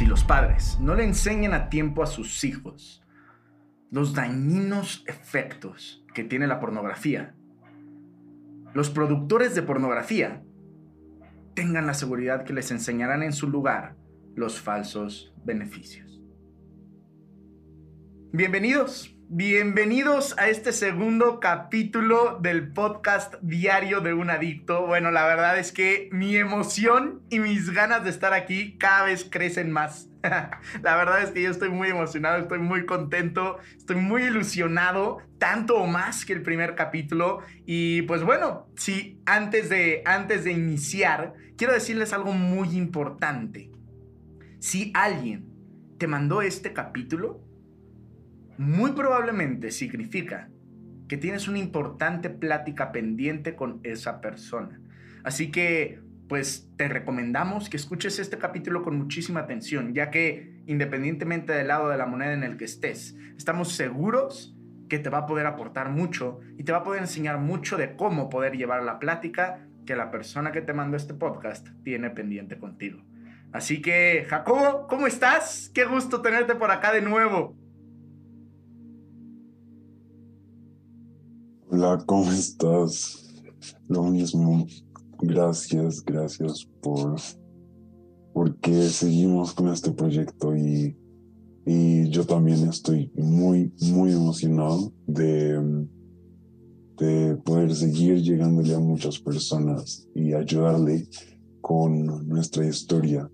si los padres no le enseñan a tiempo a sus hijos los dañinos efectos que tiene la pornografía, los productores de pornografía tengan la seguridad que les enseñarán en su lugar los falsos beneficios. Bienvenidos, bienvenidos a este segundo capítulo del podcast diario de un adicto. Bueno, la verdad es que mi emoción y mis ganas de estar aquí cada vez crecen más. La verdad es que yo estoy muy emocionado, estoy muy contento, estoy muy ilusionado, tanto o más que el primer capítulo. Y pues bueno, sí, antes de, antes de iniciar, quiero decirles algo muy importante. Si alguien te mandó este capítulo, muy probablemente significa que tienes una importante plática pendiente con esa persona. Así que pues te recomendamos que escuches este capítulo con muchísima atención, ya que independientemente del lado de la moneda en el que estés, estamos seguros que te va a poder aportar mucho y te va a poder enseñar mucho de cómo poder llevar la plática que la persona que te mandó este podcast tiene pendiente contigo. Así que, Jacobo, ¿cómo estás? Qué gusto tenerte por acá de nuevo. Hola, ¿cómo estás? Lo mismo. Gracias, gracias por porque seguimos con este proyecto y, y yo también estoy muy, muy emocionado de, de poder seguir llegándole a muchas personas y ayudarle con nuestra historia.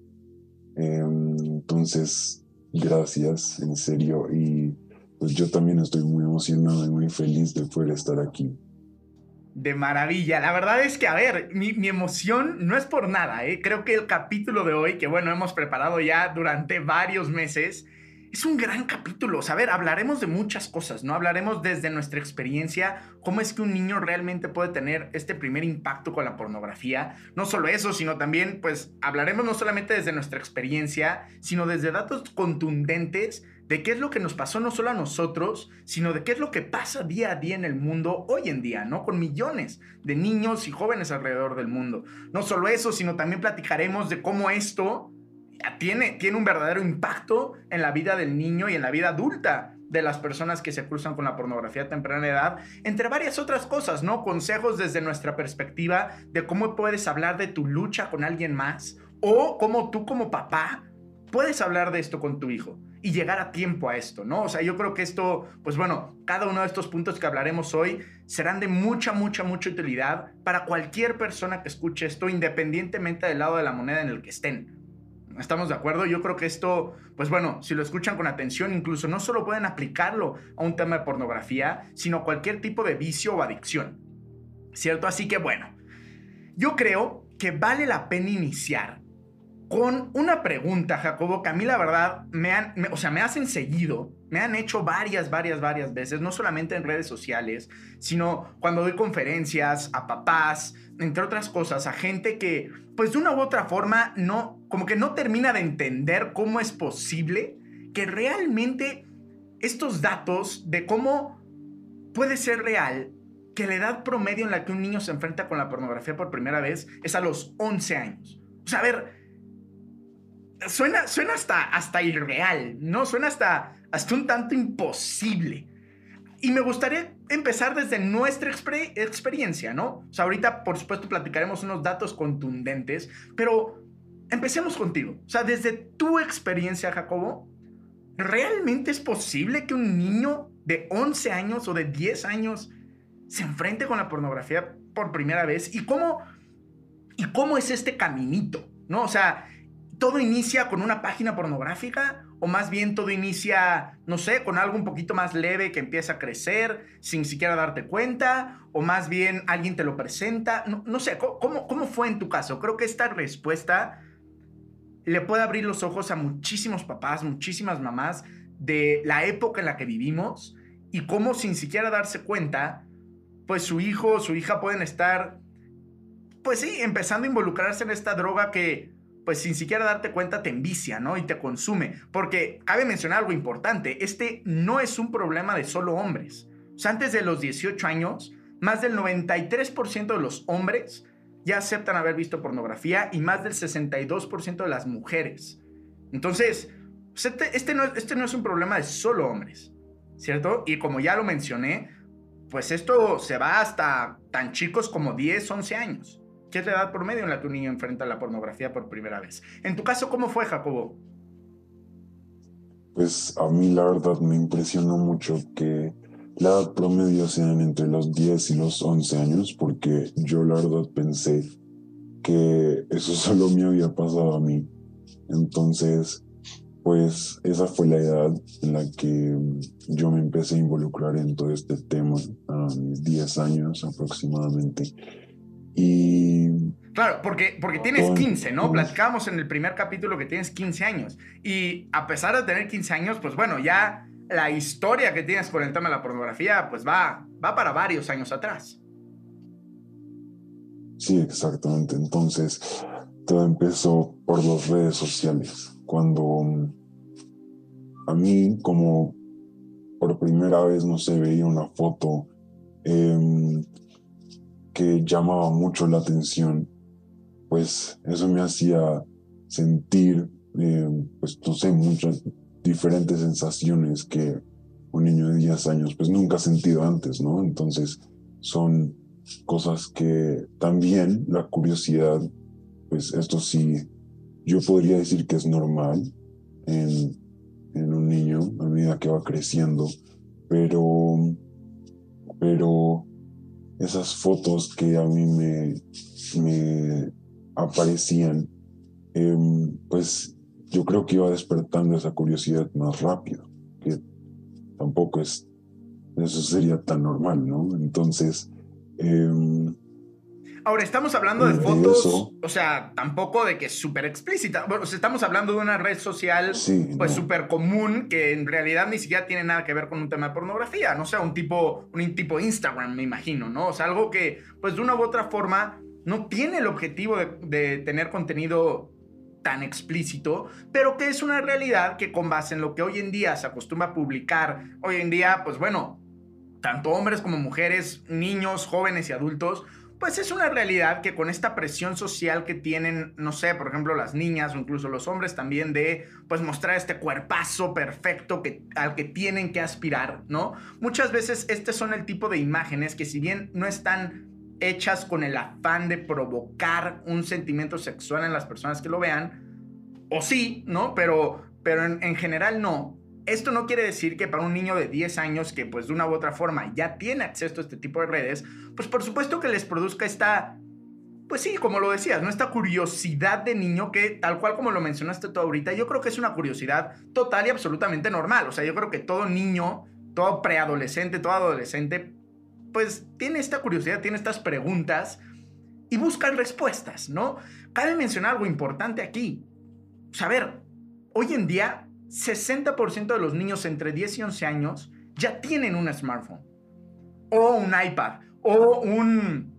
Em, entonces, gracias, en serio. Y pues yo también estoy muy emocionado y muy feliz de poder estar aquí de maravilla. La verdad es que, a ver, mi, emoción no es por nada, ¿eh? Creo que el capítulo de hoy, que bueno, hemos preparado ya durante varios meses, es un gran capítulo. O hablaremos de muchas cosas, ¿no? Hablaremos desde nuestra experiencia, cómo es que un niño realmente puede tener este primer impacto con la pornografía. No solo eso, sino también, pues, hablaremos no solamente desde nuestra experiencia, sino desde datos contundentes de qué es lo que nos pasó no solo a nosotros, sino de qué es lo que pasa día a día en el mundo hoy en día, ¿no? Con millones de niños y jóvenes alrededor del mundo. No solo eso, sino también platicaremos de cómo esto tiene, tiene un verdadero impacto en la vida del niño y en la vida adulta de las personas que se cruzan con la pornografía a temprana edad, entre varias otras cosas, ¿no? Consejos desde nuestra perspectiva de cómo puedes hablar de tu lucha con alguien más o cómo tú como papá puedes hablar de esto con tu hijo y llegar a tiempo a esto, ¿no? O sea, yo creo que esto, pues bueno, cada uno de estos puntos que hablaremos hoy serán de mucha, mucha, mucha utilidad para cualquier persona que escuche esto, independientemente del lado de la moneda en el que estén. ¿Estamos de acuerdo? Yo creo que esto, pues bueno, si lo escuchan con atención, incluso no solo pueden aplicarlo a un tema de pornografía, sino cualquier tipo de vicio o adicción. ¿Cierto? Así que bueno, yo creo que vale la pena iniciar con una pregunta, Jacobo, que a mí la verdad me han, o sea, me hacen seguido, me han hecho varias, varias, varias veces, no solamente en redes sociales, sino cuando doy conferencias a papás, entre otras cosas, a gente que, pues de una u otra forma, no, como que no termina de entender cómo es posible que realmente estos datos de cómo puede ser real que la edad promedio en la que un niño se enfrenta con la pornografía por primera vez es a los 11 años. O sea, a ver, suena, suena hasta, hasta irreal, ¿no? Suena hasta, hasta un tanto imposible. Y me gustaría empezar desde nuestra experiencia, ¿no? O sea, ahorita, por supuesto, platicaremos unos datos contundentes, pero empecemos contigo. O sea, desde tu experiencia, Jacobo, ¿realmente es posible que un niño de 11 años o de 10 años se enfrente con la pornografía por primera vez? ¿Y cómo, y cómo es este caminito? ¿No? O sea, todo inicia con una página pornográfica o más bien todo inicia, no sé, con algo un poquito más leve que empieza a crecer sin siquiera darte cuenta o más bien alguien te lo presenta. No, sé, ¿cómo, ¿cómo fue en tu caso? Creo que esta respuesta le puede abrir los ojos a muchísimos papás, muchísimas mamás de la época en la que vivimos y cómo sin siquiera darse cuenta, pues su hijo o su hija pueden estar, pues sí, empezando a involucrarse en esta droga que pues sin siquiera darte cuenta te envicia, ¿no? Y te consume. Porque cabe mencionar algo importante, este no es un problema de solo hombres. O sea, antes de los 18 años, más del 93% de los hombres ya aceptan haber visto pornografía y más del 62% de las mujeres Entonces, pues, este, este, no, este no es un problema de solo hombres, ¿cierto? Y como ya lo mencioné, pues esto se va hasta tan chicos como 10, 11 años, ¿Qué es la edad promedio en la que un niño enfrenta la pornografía por primera vez. En tu caso, ¿cómo fue, Jacobo? Pues a mí la verdad me impresionó mucho que la edad promedio sean entre los 10 y los 11 años, porque yo la verdad pensé que eso solo me había pasado a mí. Entonces, pues esa fue la edad en la que yo me empecé a involucrar en todo este tema, a mis 10 años aproximadamente. Y... Claro, porque, porque tienes 15, ¿no? Platicábamos en el primer capítulo que tienes 15 años. Y a pesar de tener 15 años, pues bueno, ya la historia que tienes con el tema de la pornografía, pues va, va para varios años atrás. Sí, exactamente. Entonces, todo empezó por las redes sociales. Cuando a mí, como por primera vez, no se veía una foto em, llamaba mucho la atención, pues eso me hacía sentir, em, pues no sé, muchas diferentes sensaciones que un niño de 10 años pues nunca ha sentido antes, ¿no? Entonces son cosas que también la curiosidad, pues esto sí, yo podría decir que es normal en, en un niño a medida que va creciendo, pero, pero esas fotos que a mí me, me aparecían, em, pues yo creo que iba despertando esa curiosidad más rápido, que tampoco es, eso sería tan normal, ¿no? Entonces, Em, Ahora, estamos hablando de fotos, o sea, tampoco de que es súper explícita. Bueno, estamos hablando de una red social, pues súper común, que en realidad ni siquiera tiene nada que ver con un tema de pornografía. No sé, un tipo, un tipo Instagram, me imagino, ¿no? O sea, algo que, pues de una u otra forma, no tiene el objetivo de, de tener contenido tan explícito, pero que es una realidad que con base en lo que hoy en día se acostumbra a publicar, hoy en día, pues bueno, tanto hombres como mujeres, niños, jóvenes y adultos, pues es una realidad que con esta presión social que tienen, no sé, por ejemplo, las niñas o incluso los hombres también de, pues mostrar este cuerpazo perfecto que, al que tienen que aspirar, ¿no? Muchas veces este son el tipo de imágenes que si bien no están hechas con el afán de provocar un sentimiento sexual en las personas que lo vean, o sí, ¿no? Pero, pero en general no esto no quiere decir que para un niño de 10 años que pues de una u otra forma ya tiene acceso a este tipo de redes, pues por supuesto que les produzca esta, pues sí, como lo decías, ¿no? Esta curiosidad de niño que tal cual como lo mencionaste tú ahorita, yo creo que es una curiosidad total y absolutamente normal. O sea, yo creo que todo niño, todo preadolescente, todo adolescente, pues tiene esta curiosidad, tiene estas preguntas y buscan respuestas, ¿no? Cabe mencionar algo importante aquí. Saber, hoy en día 60% de los niños entre 10 y 11 años ya tienen un smartphone o un iPad o un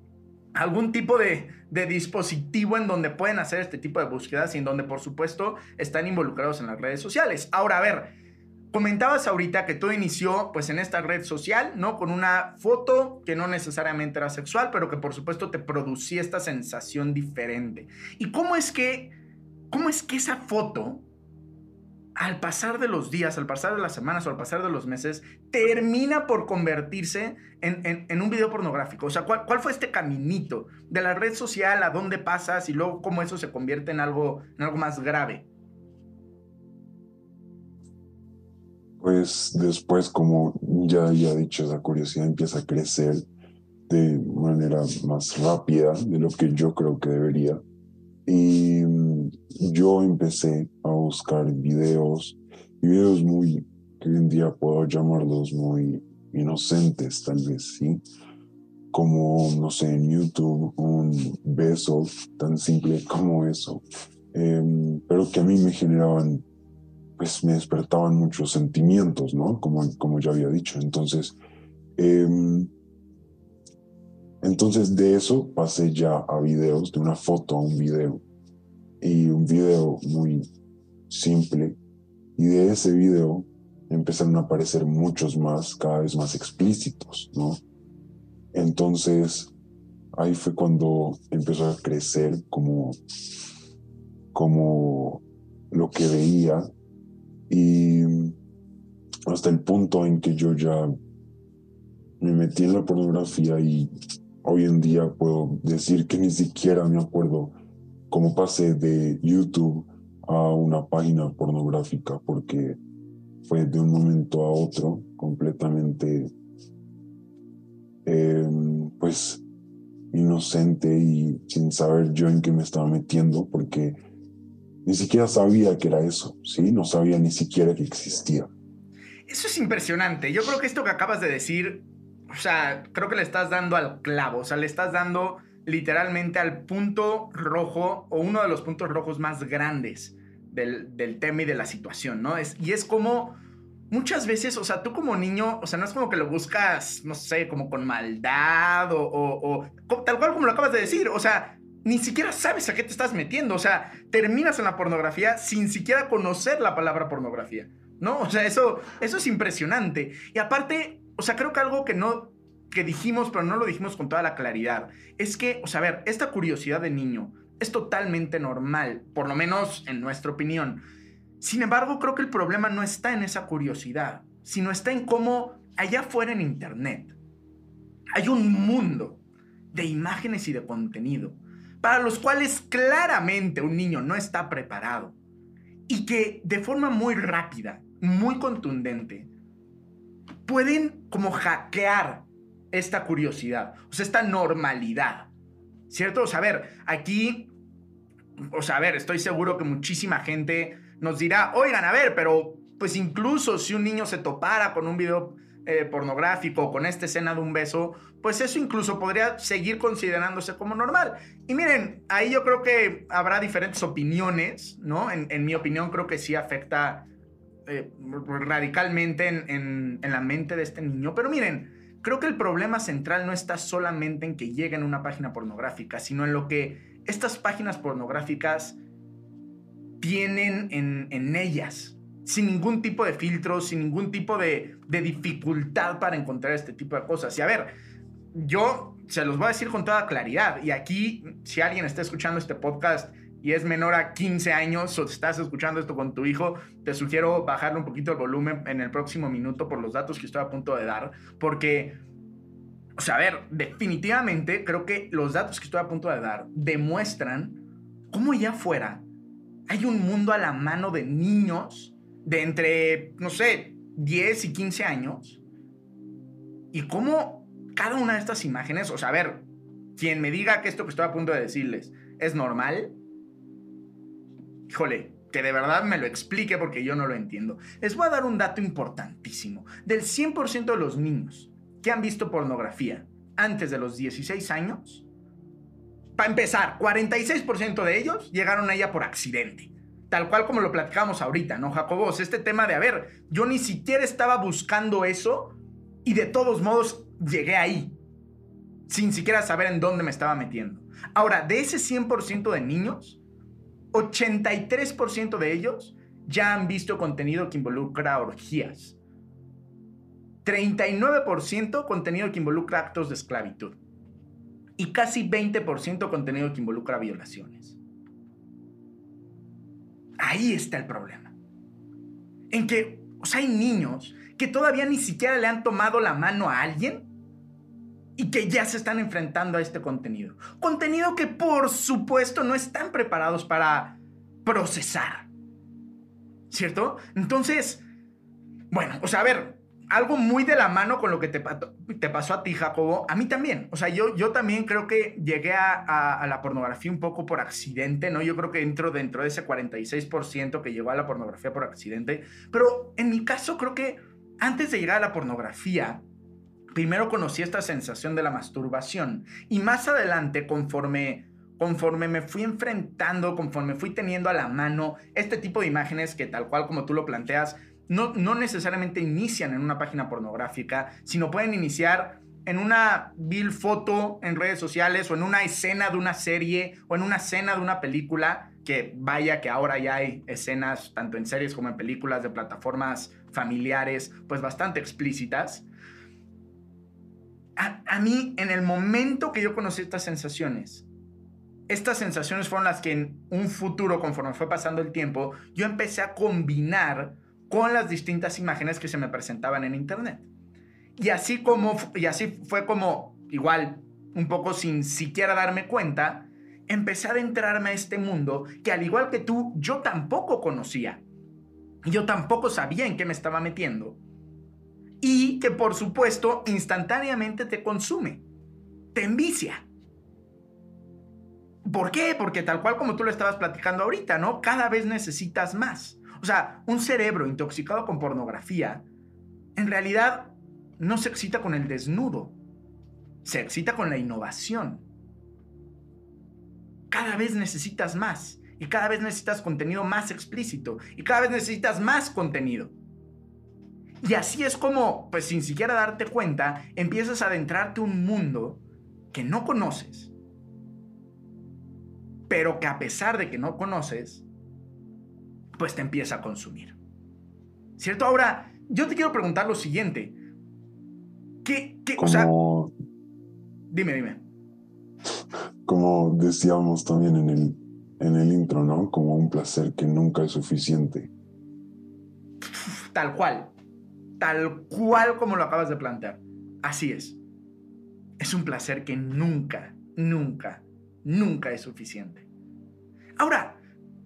algún tipo de, dispositivo en donde pueden hacer este tipo de búsquedas y en donde por supuesto están involucrados en las redes sociales. Ahora, a ver, comentabas ahorita que todo inició pues en esta red social, ¿no? Con una foto que no necesariamente era sexual, pero que por supuesto te producía esta sensación diferente. ¿Y cómo es que, cómo es que esa foto al pasar de los días, al pasar de las semanas o al pasar de los meses, termina por convertirse en, un video pornográfico. O sea, ¿cuál, ¿cuál, fue este caminito de la red social a dónde pasas y luego cómo eso se convierte en algo, en algo más grave? Pues después, como ya he dicho, esa curiosidad empieza a crecer de manera más rápida de lo que yo creo que debería. Y mm, yo empecé a buscar videos, videos muy, que hoy en día puedo llamarlos muy inocentes, tal vez, ¿sí? Como, no sé, en YouTube, un beso tan simple como eso, em, pero que a mí me generaban, pues me despertaban muchos sentimientos, ¿no? Como, como ya había dicho. Entonces, em, entonces de eso pasé ya a videos, de una foto a un video y un video muy simple. Y de ese video empezaron a aparecer muchos más, cada vez más explícitos, ¿no? Entonces, ahí fue cuando empezó a crecer como, como lo que veía y hasta el punto en que yo ya me metí en la pornografía y hoy en día puedo decir que ni siquiera me acuerdo cómo pasé de YouTube a una página pornográfica porque fue de un momento a otro completamente em, pues inocente y sin saber yo en qué me estaba metiendo porque ni siquiera sabía que era eso, ¿sí? No sabía ni siquiera que existía. Eso es impresionante. Yo creo que esto que acabas de decir, o sea, creo que le estás dando al clavo, o sea, le estás dando literalmente al punto rojo o uno de los puntos rojos más grandes del, del tema y de la situación, ¿no? Es, y es como muchas veces, o sea, tú como niño, o sea, no es como que lo buscas, no sé, como con maldad o, o, o tal cual como lo acabas de decir, o sea, ni siquiera sabes a qué te estás metiendo. O sea, terminas en la pornografía sin siquiera conocer la palabra pornografía. ¿No? O sea, eso, eso es impresionante. Y aparte, o sea, creo que algo que no que dijimos, pero no lo dijimos con toda la claridad, es que, o sea, ver, esta curiosidad de niño es totalmente normal, por lo menos en nuestra opinión. Sin embargo, creo que el problema no está en esa curiosidad, sino está en cómo allá afuera en Internet hay un mundo de imágenes y de contenido para los cuales claramente un niño no está preparado y que de forma muy rápida, muy contundente, pueden como hackear esta curiosidad, o sea, esta normalidad, ¿cierto? O sea, a ver, aquí, o sea, a ver, estoy seguro que muchísima gente nos dirá, oigan, a ver, pero pues incluso si un niño se topara con un video eh, pornográfico, con esta escena de un beso, pues eso incluso podría seguir considerándose como normal. Y miren, ahí yo creo que habrá diferentes opiniones, ¿no? En, mi opinión creo que sí afecta eh, radicalmente en, en la mente de este niño, pero miren, creo que el problema central no está solamente en que lleguen a una página pornográfica, sino en lo que estas páginas pornográficas tienen en, en ellas, sin ningún tipo de filtro, sin ningún tipo de, dificultad para encontrar este tipo de cosas. Y a ver, yo se los voy a decir con toda claridad. Y aquí, si alguien está escuchando este podcast y es menor a 15 años o estás escuchando esto con tu hijo, te sugiero bajarle un poquito el volumen en el próximo minuto por los datos que estoy a punto de dar. Porque, o sea, a ver, definitivamente creo que los datos que estoy a punto de dar demuestran cómo ya fuera hay un mundo a la mano de niños de entre, no sé, 10 y 15 años. Y cómo cada una de estas imágenes, o sea, a ver, quien me diga que esto que estoy a punto de decirles es normal, híjole, que de verdad me lo explique porque yo no lo entiendo. Les voy a dar un dato importantísimo. Del 100% de los niños que han visto pornografía antes de los 16 años, para empezar, 46% de ellos llegaron a ella por accidente tal cual como lo platicamos ahorita, ¿no, Jacobos? Este tema de, a ver, yo ni siquiera estaba buscando eso y de todos modos llegué ahí, sin siquiera saber en dónde me estaba metiendo. Ahora, de ese 100% de niños, 83% de ellos ya han visto contenido que involucra orgías. 39% contenido que involucra actos de esclavitud. Y casi 20% contenido que involucra violaciones. Ahí está el problema. En que, hay niños que todavía ni siquiera le han tomado la mano a alguien y que ya se están enfrentando a este contenido. Contenido que por supuesto no están preparados para procesar. ¿Cierto? Entonces, bueno, o sea, a ver, algo muy de la mano con lo que te, pasó a ti, Jacobo, a mí también. O sea, yo, yo también creo que llegué a, la pornografía un poco por accidente, ¿no? Yo creo que entro dentro de ese 46% que llegó a la pornografía por accidente. Pero en mi caso, creo que antes de llegar a la pornografía, primero conocí esta sensación de la masturbación. Y más adelante, conforme conforme me fui enfrentando, conforme fui teniendo a la mano este tipo de imágenes que tal cual como tú lo planteas, no, necesariamente inician en una página pornográfica, sino pueden iniciar en una vil foto en redes sociales o en una escena de una serie o en una escena de una película, que vaya que ahora ya hay escenas tanto en series como en películas de plataformas familiares, pues bastante explícitas. A, mí, en el momento que yo conocí estas sensaciones, estas sensaciones fueron las que en un futuro, conforme fue pasando el tiempo, yo empecé a combinar con las distintas imágenes que se me presentaban en internet. Y así como y así fue como igual un poco sin siquiera darme cuenta, empecé a adentrarme a este mundo que al igual que tú, yo tampoco conocía. Yo tampoco sabía en qué me estaba metiendo. Y que por supuesto instantáneamente te consume, te envicia. ¿Por qué? Porque tal cual como tú lo estabas platicando ahorita, ¿no? Cada vez necesitas más. O sea, un cerebro intoxicado con pornografía, en realidad no se excita con el desnudo, se excita con la innovación. Cada vez necesitas más y cada vez necesitas contenido más explícito y cada vez necesitas más contenido. Y así es como, pues sin siquiera darte cuenta, empiezas a adentrarte un mundo que no conoces, pero que a pesar de que no conoces, pues te empieza a consumir. ¿Cierto? Ahora, yo te quiero preguntar lo siguiente. ¿Qué, qué, o sea, dime, dime. Como decíamos también en el, en el intro, ¿no? Como un placer que nunca es suficiente. Tal cual. Tal cual como lo acabas de plantear. Así es. Es un placer que nunca, nunca, nunca es suficiente. Ahora,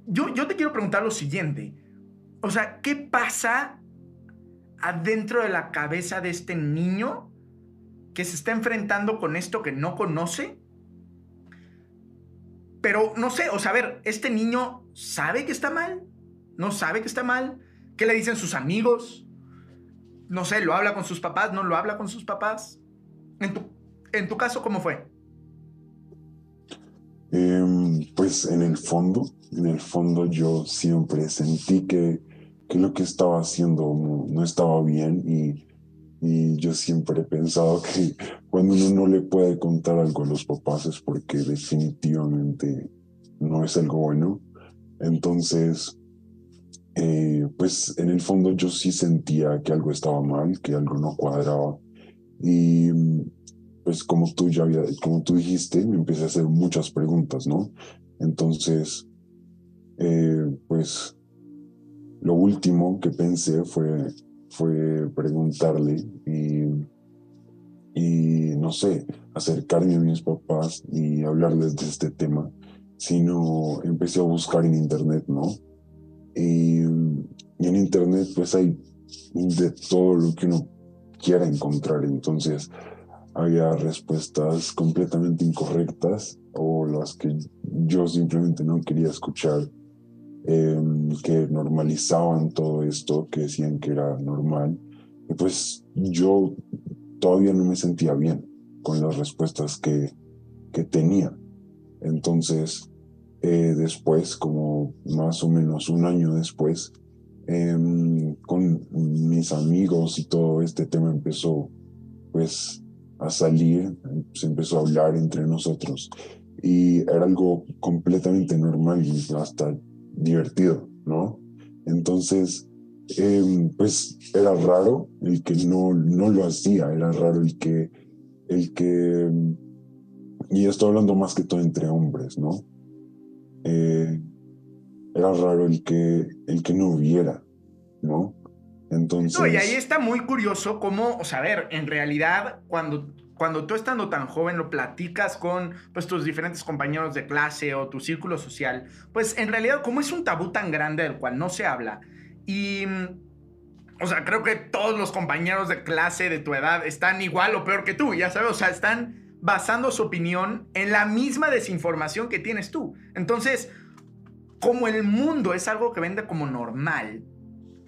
yo, yo te quiero preguntar lo siguiente. O sea, ¿qué pasa adentro de la cabeza de este niño que se está enfrentando con esto que no conoce? Pero no sé, o sea, a ver, ¿este niño sabe que está mal? ¿No sabe que está mal? ¿Qué le dicen sus amigos? No sé, ¿lo habla con sus papás? ¿No lo habla con sus papás? En tu, en tu caso, ¿cómo fue? Em, pues en el fondo, en el fondo yo siempre sentí que, que lo que estaba haciendo no, estaba bien y, y, yo siempre he pensado que cuando uno no le puede contar algo a los papás es porque definitivamente no es algo bueno. Entonces, eh, pues en el fondo yo sí sentía que algo estaba mal, que algo no cuadraba. Y pues como tú ya había, como tú dijiste, me empecé a hacer muchas preguntas, ¿no? Entonces, eh, pues lo último que pensé fue, fue preguntarle y, y, no sé, acercarme a mis papás y hablarles de este tema, sino empecé a buscar en internet, ¿no? Y, en internet pues hay de todo lo que uno quiera encontrar, entonces había respuestas completamente incorrectas o las que yo simplemente no quería escuchar, em, que normalizaban todo esto, que decían que era normal. Y pues yo todavía no me sentía bien con las respuestas que, que tenía. Entonces, eh, después, como más o menos un año después, em, con mis amigos y todo este tema empezó pues a salir, se empezó a hablar entre nosotros y era algo completamente normal y hasta divertido, ¿no? Entonces, em, pues era raro el que no, no lo hacía, era raro el que, el que, y estoy hablando más que todo entre hombres, ¿no? Eh, era raro el que, el que no hubiera, ¿no? Entonces... y ahí está muy curioso cómo, o sea, a ver, en realidad cuando, cuando tú estando tan joven lo platicas con pues, tus diferentes compañeros de clase o tu círculo social, pues en realidad como es un tabú tan grande del cual no se habla y... O sea, creo que todos los compañeros de clase de tu edad están igual o peor que tú, ya sabes, o sea, están basando su opinión en la misma desinformación que tienes tú. Entonces, como el mundo es algo que vende como normal,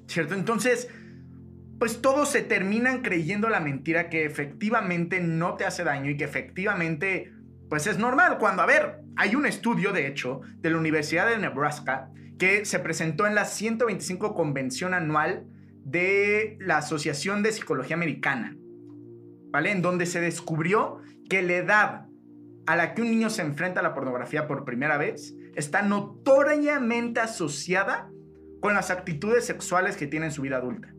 ¿cierto? Entonces, pues todos se terminan creyendo la mentira que efectivamente no te hace daño y que efectivamente, pues es normal. Cuando, a ver, hay un estudio, de hecho, de la Universidad de Nebraska que se presentó en la 125 Convención Anual de la Asociación de Psicología Americana, ¿vale? En donde se descubrió que la edad a la que un niño se enfrenta a la pornografía por primera vez está notoriamente asociada con las actitudes sexuales que tiene en su vida adulta.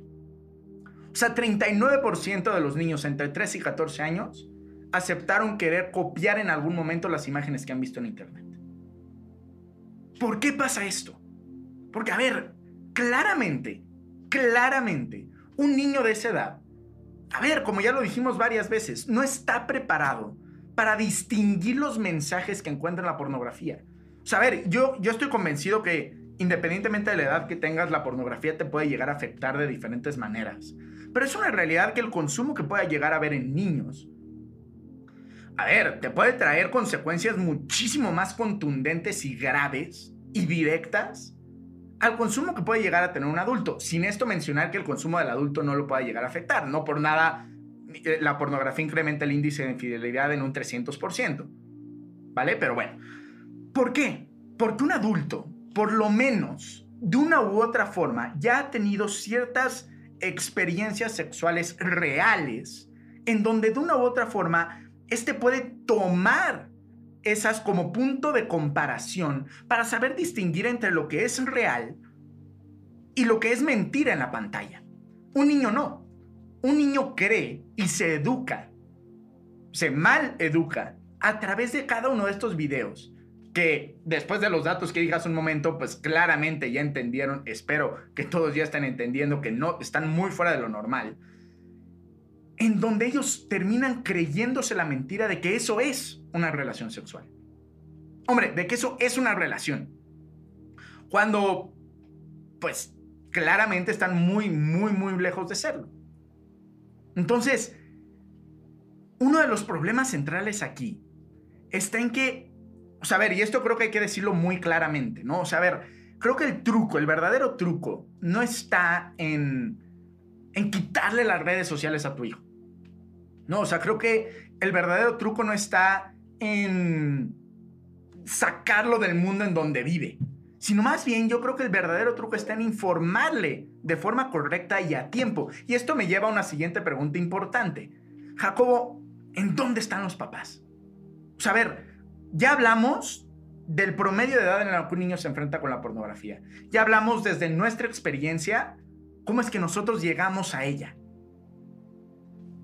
O sea, 39% de los niños entre 3 y 14 años aceptaron querer copiar en algún momento las imágenes que han visto en Internet. ¿Por qué pasa esto? Porque, a ver, claramente, claramente, un niño de esa edad, a ver, como ya lo dijimos varias veces, no está preparado para distinguir los mensajes que encuentra en la pornografía. O sea, a ver, yo, yo estoy convencido que independientemente de la edad que tengas, la pornografía te puede llegar a afectar de diferentes maneras. Pero es una realidad que el consumo que pueda llegar a ver en niños, a ver, te puede traer consecuencias muchísimo más contundentes y graves y directas al consumo que puede llegar a tener un adulto. Sin esto mencionar que el consumo del adulto no lo puede llegar a afectar. No por nada eh, la pornografía incrementa el índice de infidelidad en un 300%. ¿Vale? Pero bueno, ¿por qué? Porque un adulto, por lo menos, de una u otra forma, ya ha tenido ciertas experiencias sexuales reales en donde de una u otra forma, este puede tomar esas como punto de comparación para saber distinguir entre lo que es real y lo que es mentira en la pantalla. Un niño no. Un niño cree y se educa, se mal educa a través de cada uno de estos videos que después de los datos que digas un momento, pues claramente ya entendieron, espero que todos ya estén entendiendo que no están muy fuera de lo normal, en donde ellos terminan creyéndose la mentira de que eso es una relación sexual. Hombre, de que eso es una relación. Cuando, pues, claramente están muy, muy, muy lejos de serlo. Entonces, uno de los problemas centrales aquí está en que, o sea, a ver, y esto creo que hay que decirlo muy claramente, ¿no? O sea, a ver, creo que el truco, el verdadero truco, no está en, en quitarle las redes sociales a tu hijo. No, o sea, creo que el verdadero truco no está en sacarlo del mundo en donde vive, sino más bien yo creo que el verdadero truco está en informarle de forma correcta y a tiempo. Y esto me lleva a una siguiente pregunta importante. Jacobo, ¿en dónde están los papás? O sea, a ver, ya hablamos del promedio de edad en la que un niño se enfrenta con la pornografía. Ya hablamos desde nuestra experiencia cómo es que nosotros llegamos a ella.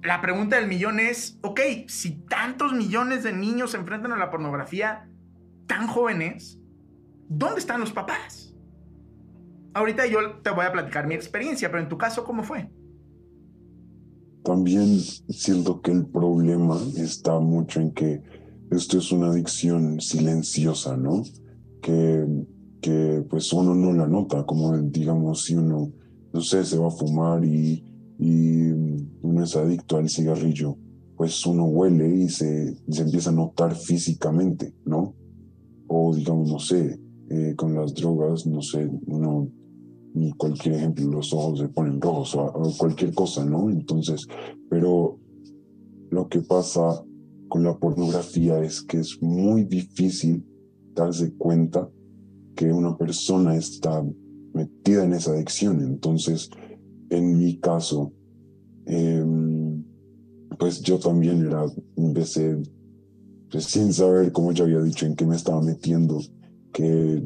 La pregunta del millón es, ok, si tantos millones de niños se enfrentan a la pornografía, tan jóvenes, ¿dónde están los papás? Ahorita yo te voy a platicar mi experiencia, pero en tu caso, ¿cómo fue? También siento que el problema está mucho en que esto es una adicción silenciosa, ¿no? Que, que pues uno no la nota, como digamos si uno, no sé, se va a fumar y, y uno es adicto al cigarrillo, pues uno huele y se, se empieza a notar físicamente, ¿no? o digamos, no sé, eh, con las drogas, no sé, uno, cualquier ejemplo, los ojos se ponen rojos o, cualquier cosa, ¿no? Entonces, pero lo que pasa con la pornografía es que es muy difícil darse cuenta que una persona está metida en esa adicción. Entonces, en mi caso, em, pues yo también era, empecé pues, sin saber, como ya había dicho, en qué me estaba metiendo, que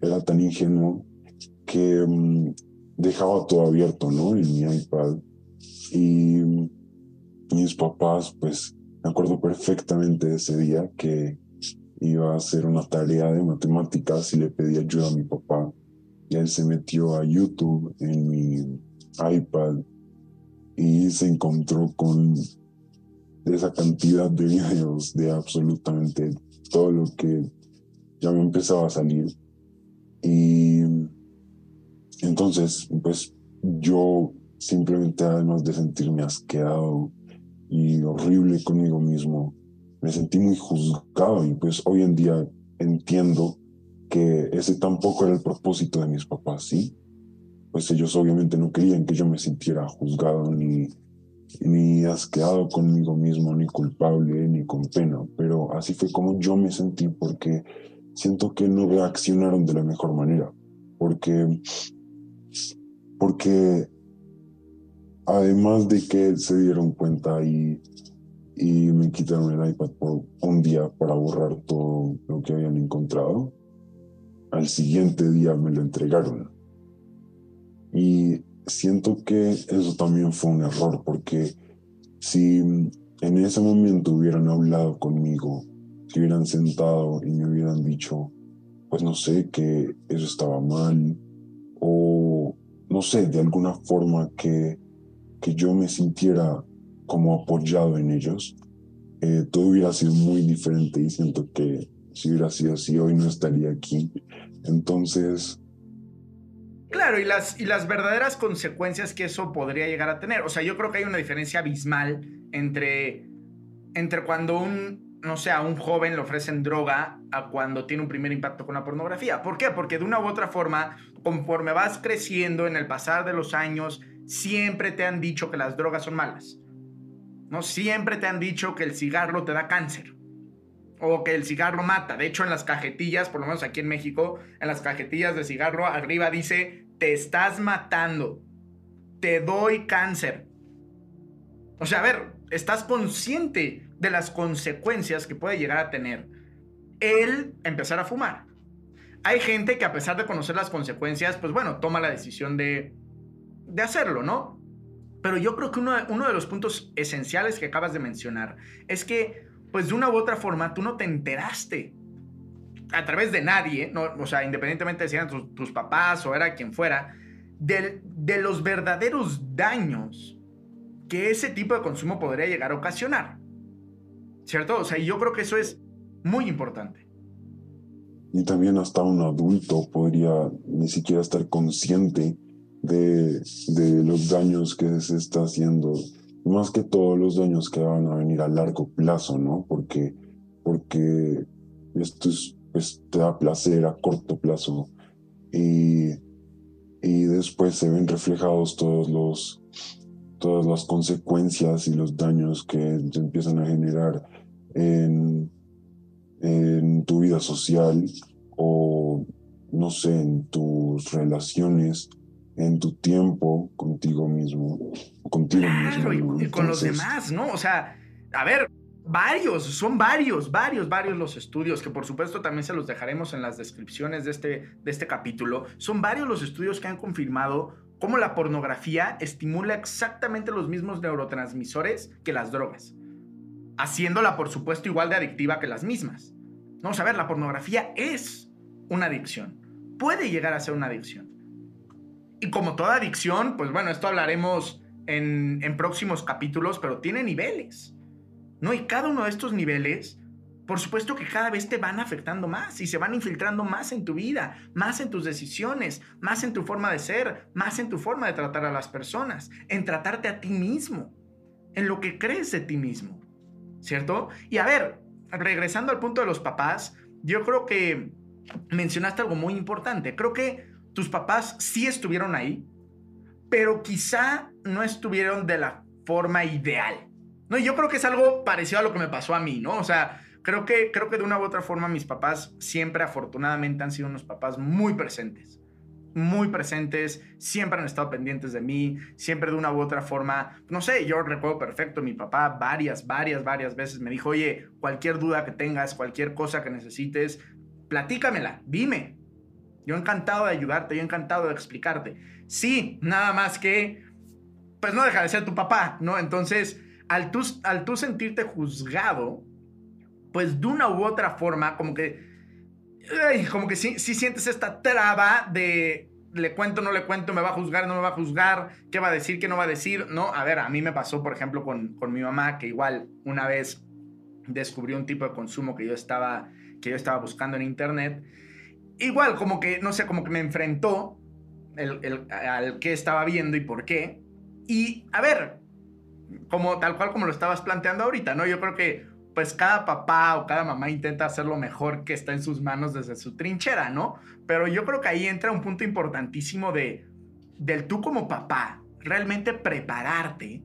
era tan ingenuo que mm, dejaba todo abierto, ¿no? En mi iPad. Y mis papás, pues, me acuerdo perfectamente de ese día que iba a hacer una tarea de matemáticas y le pedí ayuda a mi papá. Él se metió a YouTube en mi iPad y se encontró con esa cantidad de videos de absolutamente todo lo que ya me empezaba a salir. Y entonces, pues yo simplemente además de sentirme asqueado y horrible conmigo mismo, me sentí muy juzgado y pues hoy en día entiendo que ese tampoco era el propósito de mis papás, ¿sí? Pues ellos obviamente no querían que yo me sintiera juzgado ni ni asqueado conmigo mismo, ni culpable, ni con pena, pero así fue como yo me sentí porque siento que no reaccionaron de la mejor manera, porque, porque además de que se dieron cuenta y, y me quitaron el iPad por un día para borrar todo lo que habían encontrado, al siguiente día me lo entregaron. Y siento que eso también fue un error, porque si en ese momento hubieran hablado conmigo, si hubieran sentado y me hubieran dicho, pues no sé, que eso estaba mal o no sé, de alguna forma que, que yo me sintiera como apoyado en ellos, eh, todo hubiera sido muy diferente y siento que si hubiera sido así hoy no estaría aquí. Entonces... Claro, y las, y las verdaderas consecuencias que eso podría llegar a tener. O sea, yo creo que hay una diferencia abismal entre, entre cuando un, no sé, a un joven le ofrecen droga a cuando tiene un primer impacto con la pornografía. ¿Por qué? Porque de una u otra forma, conforme vas creciendo en el pasar de los años, siempre te han dicho que las drogas son malas. ¿no? Siempre te han dicho que el cigarro te da cáncer o que el cigarro mata. De hecho, en las cajetillas, por lo menos aquí en México, en las cajetillas de cigarro, arriba dice, te estás matando, te doy cáncer. O sea, a ver, estás consciente de las consecuencias que puede llegar a tener el empezar a fumar. Hay gente que a pesar de conocer las consecuencias, pues bueno, toma la decisión de, de hacerlo, ¿no? Pero yo creo que uno, uno de los puntos esenciales que acabas de mencionar es que, pues de una u otra forma, tú no te enteraste a través de nadie, ¿no? o sea, independientemente de si eran tus, papás o era quien fuera, de, de los verdaderos daños que ese tipo de consumo podría llegar a ocasionar. ¿Cierto? O sea, yo creo que eso es muy importante. Y también hasta un adulto podría ni siquiera estar consciente de, de los daños que se está haciendo, más que todos los daños que van a venir a largo plazo, ¿no? Porque, porque esto es, pues, te da placer a corto plazo y, y después se ven reflejados todos los, todas las consecuencias y los daños que se empiezan a generar en, en tu vida social o, no sé, en tus relaciones en tu tiempo contigo mismo, contigo mismo. Y, con los demás, ¿no? O sea, a ver, varios, son varios, varios, varios los estudios, que por supuesto también se los dejaremos en las descripciones de este, de este capítulo. Son varios los estudios que han confirmado cómo la pornografía estimula exactamente los mismos neurotransmisores que las drogas, haciéndola por supuesto igual de adictiva que las mismas. Vamos a ver, la pornografía es una adicción, puede llegar a ser una adicción. Y como toda adicción, pues bueno, esto hablaremos en, próximos capítulos, pero tiene niveles. ¿No? Y cada uno de estos niveles, por supuesto que cada vez te van afectando más y se van infiltrando más en tu vida, más en tus decisiones, más en tu forma de ser, más en tu forma de tratar a las personas, en tratarte a ti mismo, en lo que crees de ti mismo. ¿Cierto? Y a ver, regresando al punto de los papás, yo creo que mencionaste algo muy importante. Creo que tus papás sí estuvieron ahí, pero quizá no estuvieron de la forma ideal. No, yo creo que es algo parecido a lo que me pasó a mí, ¿no? O sea, creo que, creo que de una u otra forma mis papás siempre afortunadamente han sido unos papás muy presentes. Muy presentes, siempre han estado pendientes de mí, siempre de una u otra forma, no sé, yo recuerdo perfecto, mi papá varias, varias, varias veces me dijo, oye, cualquier duda que tengas, cualquier cosa que necesites, platícamela, dime, yo encantado de ayudarte, yo encantado de explicarte. Sí, nada más que, pues no deja de ser tu papá, ¿no? Entonces, al tú, al tú sentirte juzgado, pues de una u otra forma, como que, como que sí, sientes esta traba de, le cuento, no le cuento, me va a juzgar, no me va a juzgar, qué va a decir, qué no va a decir, ¿no? A ver, a mí me pasó, por ejemplo, con, con mi mamá, que igual una vez descubrió un tipo de consumo que yo estaba, que yo estaba buscando en internet igual, como que, no sé, como que me enfrentó el, al que estaba viendo y por qué. Y, a ver, como tal cual como lo estabas planteando ahorita, ¿no? Yo creo que, pues, cada papá o cada mamá intenta hacer lo mejor que está en sus manos desde su trinchera, ¿no? Pero yo creo que ahí entra un punto importantísimo de, del tú como papá, realmente prepararte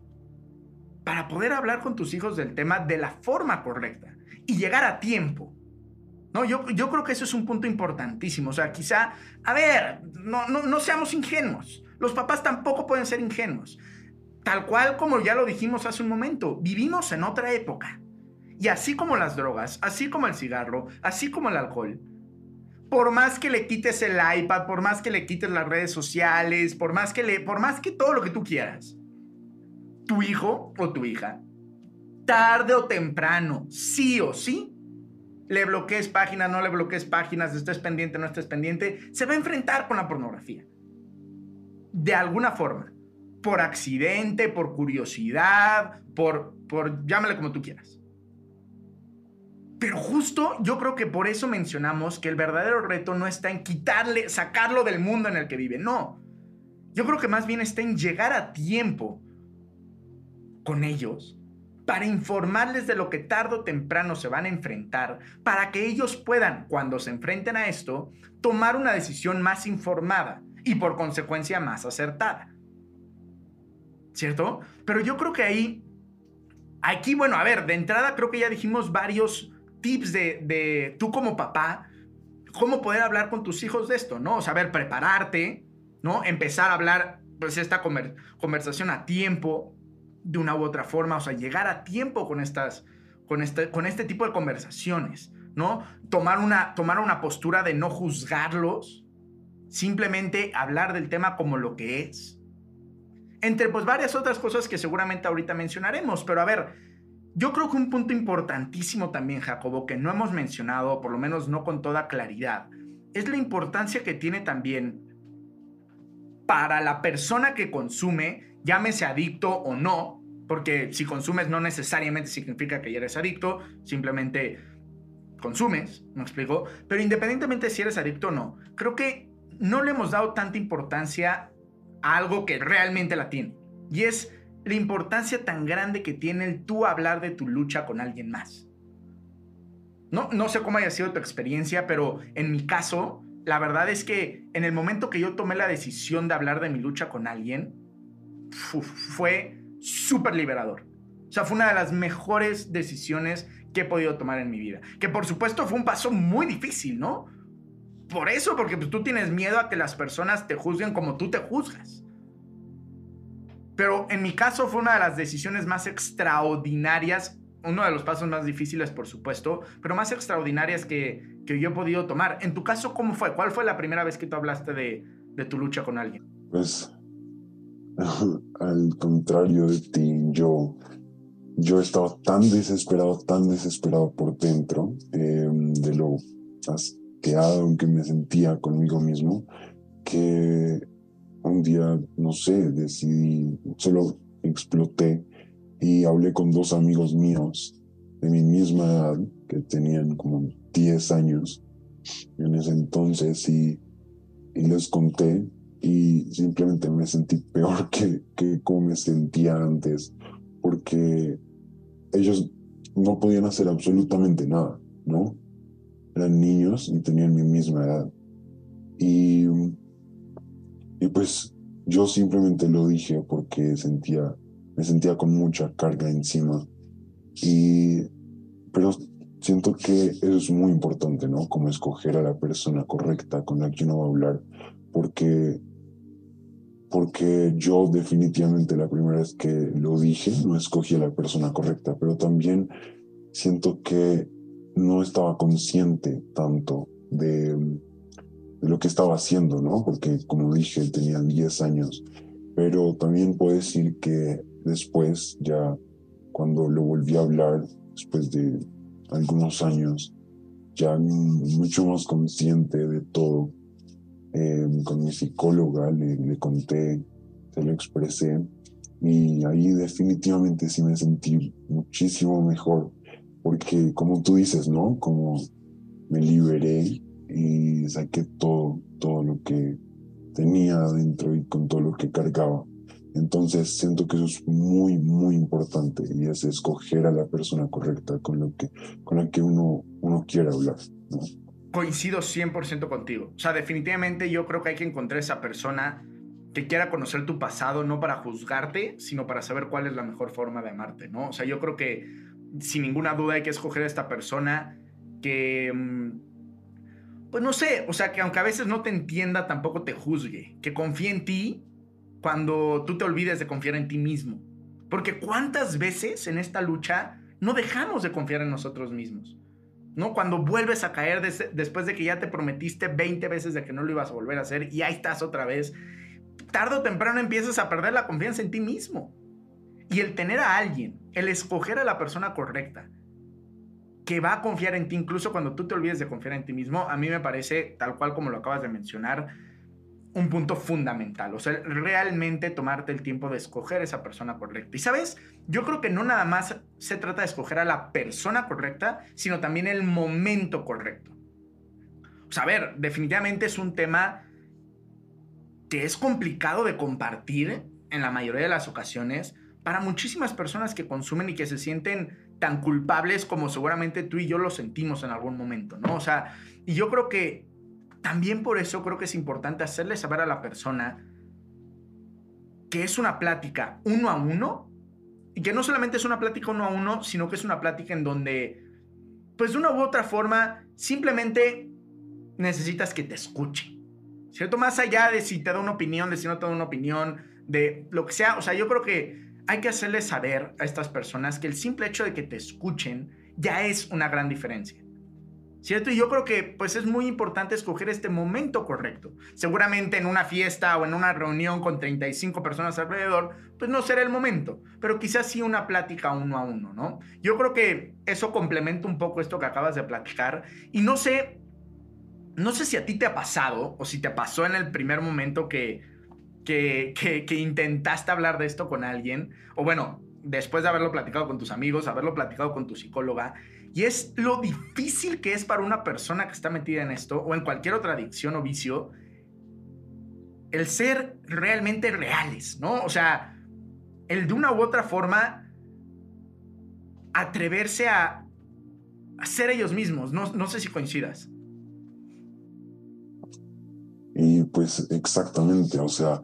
para poder hablar con tus hijos del tema de la forma correcta y llegar a tiempo. No, yo, yo creo que eso es un punto importantísimo. O sea, quizá, a ver, no, no, no seamos ingenuos. Los papás tampoco pueden ser ingenuos. Tal cual como ya lo dijimos hace un momento, vivimos en otra época. Y así como las drogas, así como el cigarro, así como el alcohol, por más que le quites el iPad, por más que le quites las redes sociales, por más que le, por más que todo lo que tú quieras, tu hijo o tu hija, tarde o temprano, sí o sí, le bloquees páginas, no le bloquees páginas, estés pendiente, no estés pendiente, se va a enfrentar con la pornografía. De alguna forma. Por accidente, por curiosidad, por, por, llámale como tú quieras. Pero justo yo creo que por eso mencionamos que el verdadero reto no está en quitarle, sacarlo del mundo en el que vive, no. Yo creo que más bien está en llegar a tiempo con ellos para informarles de lo que tarde o temprano se van a enfrentar, para que ellos puedan, cuando se enfrenten a esto, tomar una decisión más informada y por consecuencia más acertada. ¿Cierto? Pero yo creo que ahí, aquí, bueno, a ver, de entrada creo que ya dijimos varios tips de, tú como papá, cómo poder hablar con tus hijos de esto, ¿no? Saber prepararte, ¿no? Empezar a hablar, pues, esta conversación a tiempo, de una u otra forma, o sea, llegar a tiempo con estas, con este, con este tipo de conversaciones, ¿no? Tomar una, tomar una postura de no juzgarlos, simplemente hablar del tema como lo que es. Entre pues varias otras cosas que seguramente ahorita mencionaremos, pero a ver, yo creo que un punto importantísimo también, Jacobo, que no hemos mencionado, por lo menos no con toda claridad, es la importancia que tiene también para la persona que consume, llámese adicto o no, porque si consumes no necesariamente significa que ya eres adicto, simplemente consumes, ¿me explico? Pero independientemente si eres adicto o no, creo que no le hemos dado tanta importancia a algo que realmente la tiene. Y es la importancia tan grande que tiene el tú hablar de tu lucha con alguien más. No, no sé cómo haya sido tu experiencia, pero en mi caso, la verdad es que en el momento que yo tomé la decisión de hablar de mi lucha con alguien, fue súper liberador. O sea, fue una de las mejores decisiones que he podido tomar en mi vida. Que por supuesto fue un paso muy difícil, ¿no? Por eso, porque pues, tú tienes miedo a que las personas te juzguen como tú te juzgas. Pero en mi caso fue una de las decisiones más extraordinarias, uno de los pasos más difíciles, por supuesto, pero más extraordinarias que, que yo he podido tomar. En tu caso, ¿cómo fue? ¿Cuál fue la primera vez que tú hablaste de, de tu lucha con alguien? Pues, al contrario de ti, yo, yo estaba tan desesperado, tan desesperado por dentro em, de lo asqueado que me sentía conmigo mismo, que un día, no sé, decidí, solo exploté y hablé con dos amigos míos de mi misma edad, que tenían como 10 años en ese entonces, y, y les conté y simplemente me sentí peor que, que como me sentía antes, porque ellos no podían hacer absolutamente nada, ¿no? Eran niños y tenían mi misma edad. Y y pues yo simplemente lo dije porque sentía, me sentía con mucha carga encima. Y, pero siento que eso es muy importante, ¿no? Como escoger a la persona correcta con la que uno va a hablar, porque, porque yo definitivamente la primera vez que lo dije no escogí a la persona correcta, pero también siento que no estaba consciente tanto de, de lo que estaba haciendo, ¿no? Porque como dije, tenía 10 años. Pero también puedo decir que después, ya cuando lo volví a hablar, después de algunos años, ya mucho más consciente de todo, eh, con mi psicóloga le, le conté, se lo expresé, y ahí definitivamente sí me sentí muchísimo mejor, porque como tú dices, ¿no? Como me liberé y saqué todo, todo lo que tenía adentro y con todo lo que cargaba. Entonces siento que eso es muy, muy importante y es escoger a la persona correcta con, lo que, con la que uno, uno quiere hablar. Coincido 100% contigo. O sea, definitivamente yo creo que hay que encontrar esa persona que quiera conocer tu pasado, no para juzgarte, sino para saber cuál es la mejor forma de amarte, ¿no? O sea, yo creo que sin ninguna duda hay que escoger a esta persona que... Mm, pues no sé, o sea, que aunque a veces no te entienda, tampoco te juzgue, que confíe en ti cuando tú te olvides de confiar en ti mismo. Porque cuántas veces en esta lucha no dejamos de confiar en nosotros mismos. ¿No? Cuando vuelves a caer después de que ya te prometiste 20 veces de que no lo ibas a volver a hacer y ahí estás otra vez, tarde o temprano empiezas a perder la confianza en ti mismo. Y el tener a alguien, el escoger a la persona correcta, que va a confiar en ti, incluso cuando tú te olvides de confiar en ti mismo, a mí me parece, tal cual como lo acabas de mencionar, un punto fundamental. O sea, realmente tomarte el tiempo de escoger esa persona correcta. Y sabes, yo creo que no nada más se trata de escoger a la persona correcta, sino también el momento correcto. O sea, a ver, definitivamente es un tema que es complicado de compartir en la mayoría de las ocasiones para muchísimas personas que consumen y que se sienten tan culpables como seguramente tú y yo lo sentimos en algún momento, ¿no? O sea, y yo creo que también por eso creo que es importante hacerle saber a la persona que es una plática uno a uno y que no solamente es una plática uno a uno, sino que es una plática en donde, pues de una u otra forma, simplemente necesitas que te escuche. ¿Cierto? Más allá de si te da una opinión, de si no te da una opinión, de lo que sea. O sea, yo creo que hay que hacerle saber a estas personas que el simple hecho de que te escuchen ya es una gran diferencia. ¿Cierto? Y yo creo que pues es muy importante escoger este momento correcto. Seguramente en una fiesta o en una reunión con 35 personas alrededor, pues no será el momento, pero quizás sí una plática uno a uno, ¿no? Yo creo que eso complementa un poco esto que acabas de platicar y no sé no sé si a ti te ha pasado o si te pasó en el primer momento que, que, que, intentaste hablar de esto con alguien, o bueno, después de haberlo platicado con tus amigos, haberlo platicado con tu psicóloga, y es lo difícil que es para una persona que está metida en esto o en cualquier otra adicción o vicio, el ser realmente reales, ¿no? O sea, el de una u otra forma atreverse a, ser ellos mismos. No, no sé si coincidas. Y pues exactamente, o sea,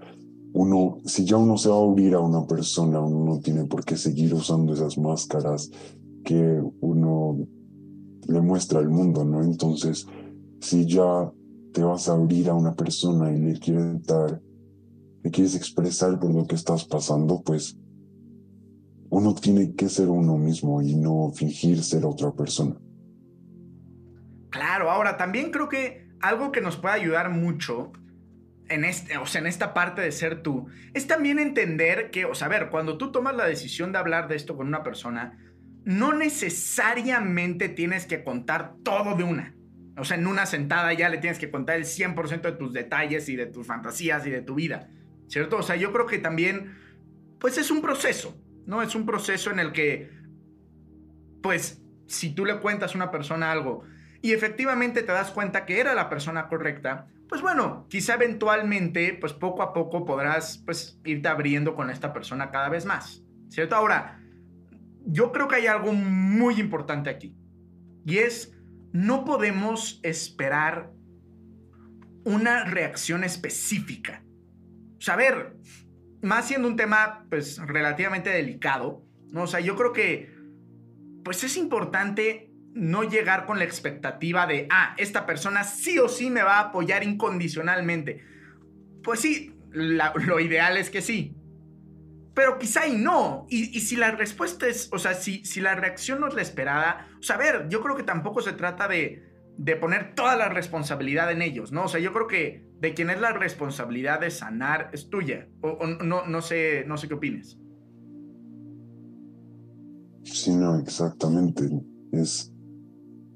uno, si ya uno se va a abrir a una persona, uno no tiene por qué seguir usando esas máscaras que uno le muestra al mundo, ¿no? Entonces, si ya te vas a abrir a una persona y le quieres dar, le quieres expresar por lo que estás pasando, pues uno tiene que ser uno mismo y no fingir ser otra persona. Claro, ahora también creo que algo que nos puede ayudar mucho en, este, o sea, en esta parte de ser tú, es también entender que, o sea, a ver, cuando tú tomas la decisión de hablar de esto con una persona, no necesariamente tienes que contar todo de una. O sea, en una sentada ya le tienes que contar el 100% de tus detalles y de tus fantasías y de tu vida, ¿cierto? O sea, yo creo que también, pues es un proceso, ¿no? Es un proceso en el que, pues, si tú le cuentas a una persona algo y efectivamente te das cuenta que era la persona correcta, pues bueno, quizá eventualmente, pues poco a poco podrás pues irte abriendo con esta persona cada vez más, ¿cierto? Ahora, yo creo que hay algo muy importante aquí y es no podemos esperar una reacción específica. O sea, ver, más siendo un tema pues relativamente delicado, ¿no? O sea, yo creo que pues es importante no llegar con la expectativa de, ah, esta persona sí o sí me va a apoyar incondicionalmente. Pues sí, lo ideal es que sí. Pero quizá y no. Y, si la respuesta es, o sea, si, si la reacción no es la esperada, o sea, a ver, yo creo que tampoco se trata de, de poner toda la responsabilidad en ellos, ¿no? O sea, yo creo que de quien es la responsabilidad de sanar es tuya. O, no, no, sé, no sé qué opines. Sí, no, exactamente. Es,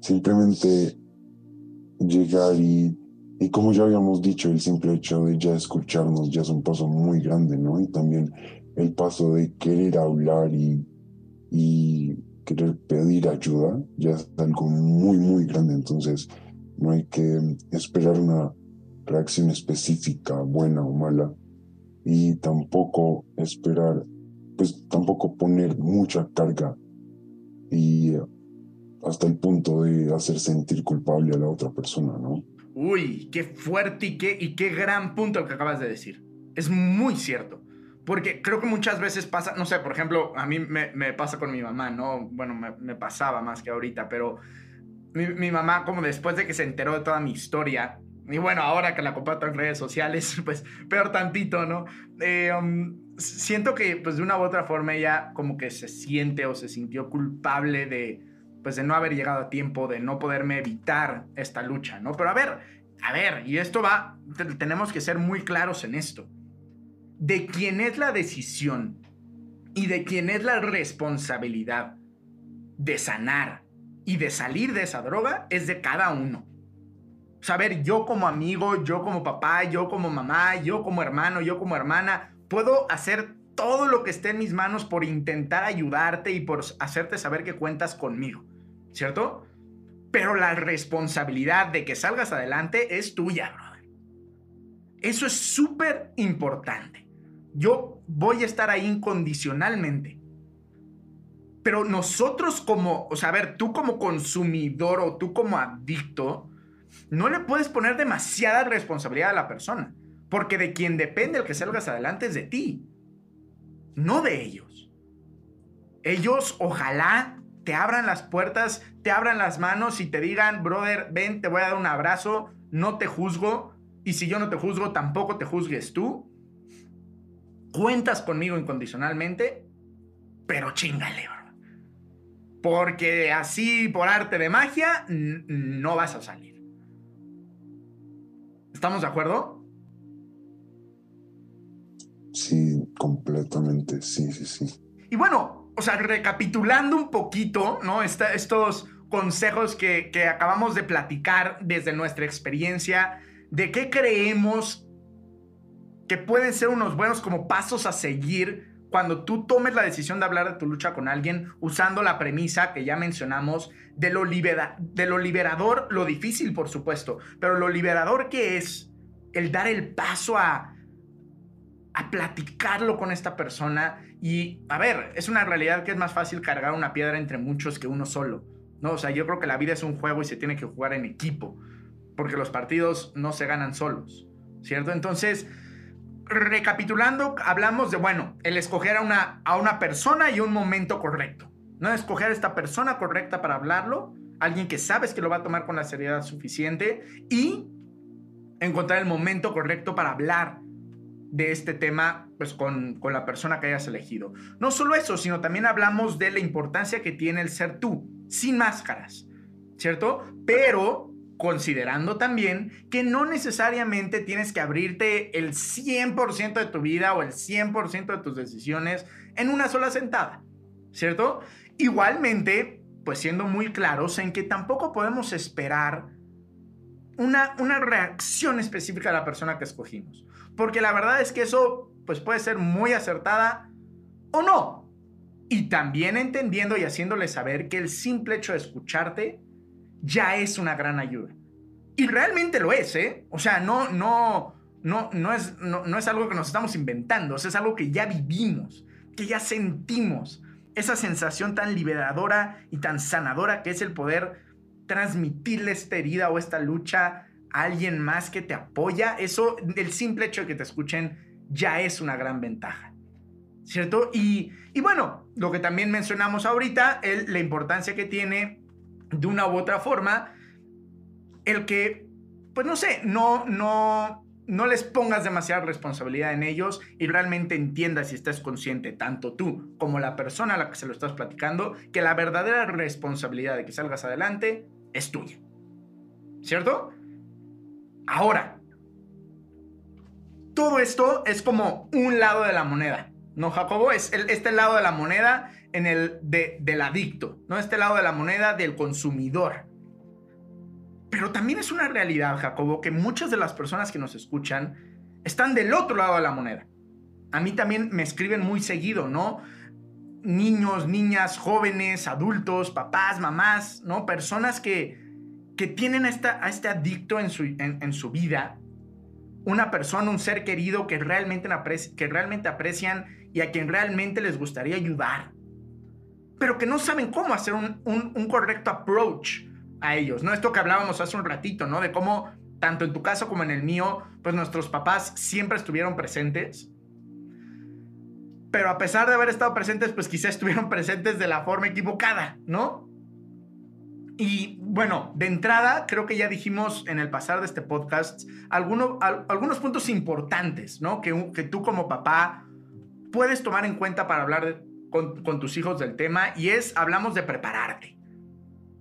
simplemente llegar y, y como ya habíamos dicho, el simple hecho de ya escucharnos ya es un paso muy grande, ¿no? Y también el paso de querer hablar y, querer pedir ayuda ya es algo muy, muy grande. Entonces, no hay que esperar una reacción específica, buena o mala, y tampoco esperar, pues tampoco poner mucha carga y hasta el punto de hacer sentir culpable a la otra persona, ¿no? Uy, qué fuerte y qué, y qué gran punto el que acabas de decir. Es muy cierto. Porque creo que muchas veces pasa, no sé, por ejemplo, a mí me, me pasa con mi mamá, ¿no? Bueno, me, me pasaba más que ahorita, pero mi, mi, mamá, como después de que se enteró de toda mi historia, y bueno, ahora que la comparto en redes sociales, pues peor tantito, ¿no? Eh, um, siento que, pues de una u otra forma, ella como que se siente o se sintió culpable de, pues de no haber llegado a tiempo, de no poderme evitar esta lucha, ¿no? Pero a ver, a ver, y esto va, tenemos que ser muy claros en esto. De quién es la decisión y de quién es la responsabilidad de sanar y de salir de esa droga es de cada uno. Saber yo como amigo, yo como papá, yo como mamá, yo como hermano, yo como hermana, puedo hacer todo lo que esté en mis manos por intentar ayudarte y por hacerte saber que cuentas conmigo, ¿cierto? Pero la responsabilidad de que salgas adelante es tuya, brother. Eso es súper importante. Yo voy a estar ahí incondicionalmente. Pero nosotros como, o sea, a ver, tú como consumidor o tú como adicto, no le puedes poner demasiada responsabilidad a la persona. Porque de quien depende el que salgas adelante es de ti, no de ellos. Ellos ojalá te abran las puertas, te abran las manos y te digan, brother, ven, te voy a dar un abrazo, no te juzgo, y si yo no te juzgo, tampoco te juzgues tú. Cuentas conmigo incondicionalmente, pero chingale, bro. Porque así, por arte de magia, no vas a salir. ¿Estamos de acuerdo? Sí, completamente, sí, sí, sí. Y bueno, o sea, recapitulando un poquito, ¿no? estos consejos que, que acabamos de platicar desde nuestra experiencia, de qué creemos que pueden ser unos buenos como pasos a seguir cuando tú tomes la decisión de hablar de tu lucha con alguien usando la premisa que ya mencionamos de lo, de lo liberador, lo difícil por supuesto, pero lo liberador que es el dar el paso a, a platicarlo con esta persona y, a ver, es una realidad que es más fácil cargar una piedra entre muchos que uno solo, ¿no? O sea, yo creo que la vida es un juego y se tiene que jugar en equipo, porque los partidos no se ganan solos, ¿cierto? Entonces, recapitulando, hablamos de, bueno, el escoger a una, a una persona y un momento correcto. No escoger esta persona correcta para hablarlo, alguien que sabes que lo va a tomar con la seriedad suficiente y encontrar el momento correcto para hablar de este tema pues con, con la persona que hayas elegido. No solo eso, sino también hablamos de la importancia que tiene el ser tú, sin máscaras, ¿cierto? Pero considerando también que no necesariamente tienes que abrirte el 100% de tu vida o el 100% de tus decisiones en una sola sentada, ¿cierto? Igualmente, pues siendo muy claros en que tampoco podemos esperar una, una reacción específica a la persona que escogimos, porque la verdad es que eso pues puede ser muy acertada o no. Y también entendiendo y haciéndole saber que el simple hecho de escucharte ya es una gran ayuda. Y realmente lo es, ¿eh? O sea, no, no, no, no, es, no, no es algo que nos estamos inventando, es algo que ya vivimos, que ya sentimos. Esa sensación tan liberadora y tan sanadora que es el poder transmitirle esta herida o esta lucha a alguien más que te apoya, eso, el simple hecho de que te escuchen ya es una gran ventaja. ¿Cierto? Y, y bueno, lo que también mencionamos ahorita, el, la importancia que tiene de una u otra forma, el que, pues no sé, no, no, no les pongas demasiada responsabilidad en ellos y realmente entiendas y estés consciente, tanto tú como la persona a la que se lo estás platicando, que la verdadera responsabilidad de que salgas adelante es tuya. ¿Cierto? Ahora, todo esto es como un lado de la moneda. ¿No, Jacobo? Es este lado de la moneda en el de, del adicto, ¿no? Este lado de la moneda del consumidor. Pero también es una realidad, Jacobo, que muchas de las personas que nos escuchan están del otro lado de la moneda. A mí también me escriben muy seguido, ¿no? Niños, niñas, jóvenes, adultos, papás, mamás, ¿no? Personas que, que tienen esta, a este adicto en su, en, su vida. Una persona, un ser querido que realmente, que realmente aprecian y a quien realmente les gustaría ayudar. Pero que no saben cómo hacer un, un, correcto approach a ellos, ¿no? Esto que hablábamos hace un ratito, ¿no? De cómo, tanto en tu caso como en el mío, pues nuestros papás siempre estuvieron presentes. Pero a pesar de haber estado presentes, pues quizás estuvieron presentes de la forma equivocada, ¿no? Y bueno, de entrada, creo que ya dijimos en el pasar de este podcast algunos puntos importantes, ¿no? Que, que, tú como papá puedes tomar en cuenta para hablar con, tus hijos del tema y es, hablamos de prepararte.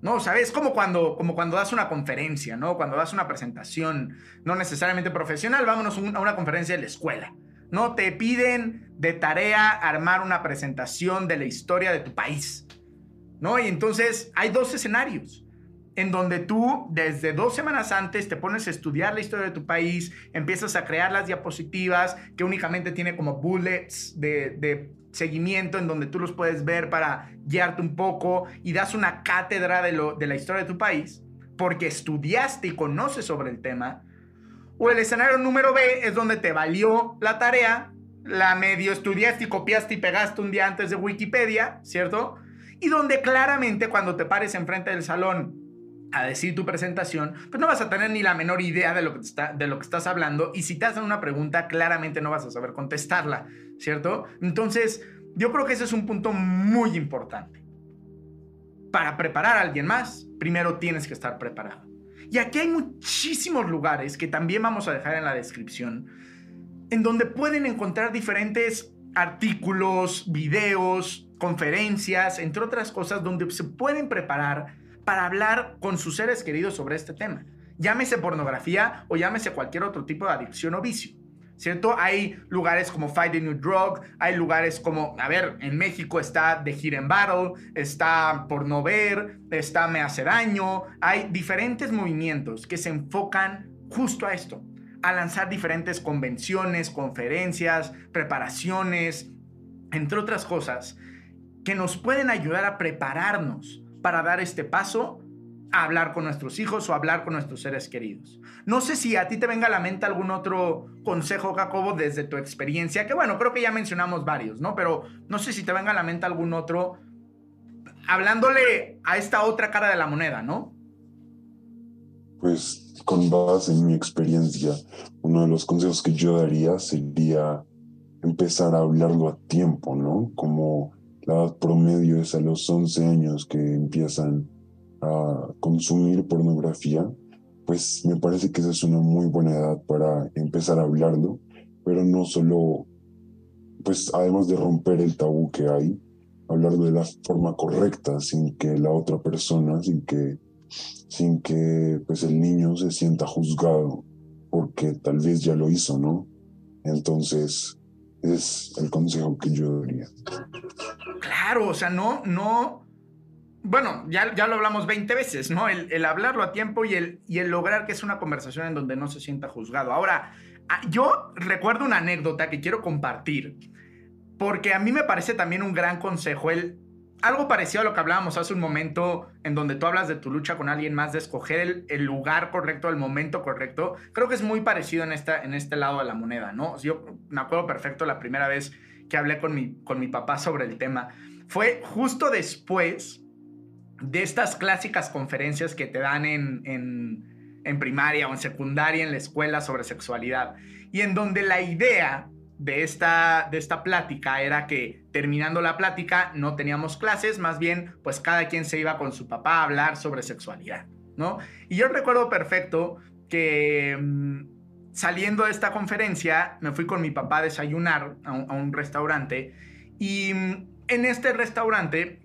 ¿no? ¿Sabes? Como cuando, como cuando das una conferencia, ¿no? Cuando das una presentación, no necesariamente profesional, vámonos a una conferencia de la escuela, ¿no? Te piden de tarea armar una presentación de la historia de tu país. ¿no? Y entonces hay dos escenarios en donde tú desde dos semanas antes te pones a estudiar la historia de tu país, empiezas a crear las diapositivas que únicamente tiene como bullets de, seguimiento en donde tú los puedes ver para guiarte un poco y das una cátedra de, lo, de la historia de tu país porque estudiaste y conoces sobre el tema. O el escenario número B es donde te valió la tarea, la medio estudiaste y copiaste y pegaste un día antes de Wikipedia, ¿cierto? Y donde claramente cuando te pares enfrente del salón a decir tu presentación, pues no vas a tener ni la menor idea de lo, que está, de lo que estás hablando y si te hacen una pregunta, claramente no vas a saber contestarla, ¿cierto? Entonces, yo creo que ese es un punto muy importante. Para preparar a alguien más, primero tienes que estar preparado. Y aquí hay muchísimos lugares que también vamos a dejar en la descripción, en donde pueden encontrar diferentes artículos, videos, conferencias, entre otras cosas, donde se pueden preparar para hablar con sus seres queridos sobre este tema. Llámese pornografía o llámese cualquier otro tipo de adicción o vicio. ¿Cierto? Hay lugares como Fight the New Drug, hay lugares como, a ver, en México está The Hidden Battle, está Por No Ver, está Me Hace Daño, hay diferentes movimientos que se enfocan justo a esto, a lanzar diferentes convenciones, conferencias, preparaciones, entre otras cosas, que nos pueden ayudar a prepararnos para dar este paso a hablar con nuestros hijos o hablar con nuestros seres queridos. No sé si a ti te venga a la mente algún otro consejo, Jacobo, desde tu experiencia, que bueno, creo que ya mencionamos varios, ¿no? Pero no sé si te venga a la mente algún otro hablándole a esta otra cara de la moneda, ¿no? Pues con base en mi experiencia, uno de los consejos que yo daría sería empezar a hablarlo a tiempo, ¿no? Como la edad promedio es a los 11 años que empiezan a consumir pornografía, pues me parece que esa es una muy buena edad para empezar a hablarlo, pero no solo, pues además de romper el tabú que hay, hablarlo de la forma correcta, sin que la otra persona, sin que, sin que pues el niño se sienta juzgado, porque tal vez ya lo hizo, ¿no? Entonces, es el consejo que yo daría. Claro, o sea, no, no. Bueno, ya, ya lo hablamos 20 veces, ¿no? El, hablarlo a tiempo y el, y el lograr que es una conversación en donde no se sienta juzgado. Ahora, ah, yo recuerdo una anécdota que quiero compartir, porque a mí me parece también un gran consejo el algo parecido a lo que hablábamos hace un momento, en donde tú hablas de tu lucha con alguien más, de escoger el, lugar correcto, el momento correcto. Creo que es muy parecido en, esta, en este lado de la moneda, ¿no? Yo me acuerdo perfecto la primera vez que hablé con mi, con mi papá sobre el tema. Fue justo después de estas clásicas conferencias que te dan en, en, primaria o en secundaria en la escuela sobre sexualidad. Y en donde la idea de esta, de esta plática era que terminando la plática no teníamos clases, más bien pues cada quien se iba con su papá a hablar sobre sexualidad, ¿no? Y yo recuerdo perfecto que mm, saliendo de esta conferencia me fui con mi papá a desayunar a un, restaurante y mm, en este restaurante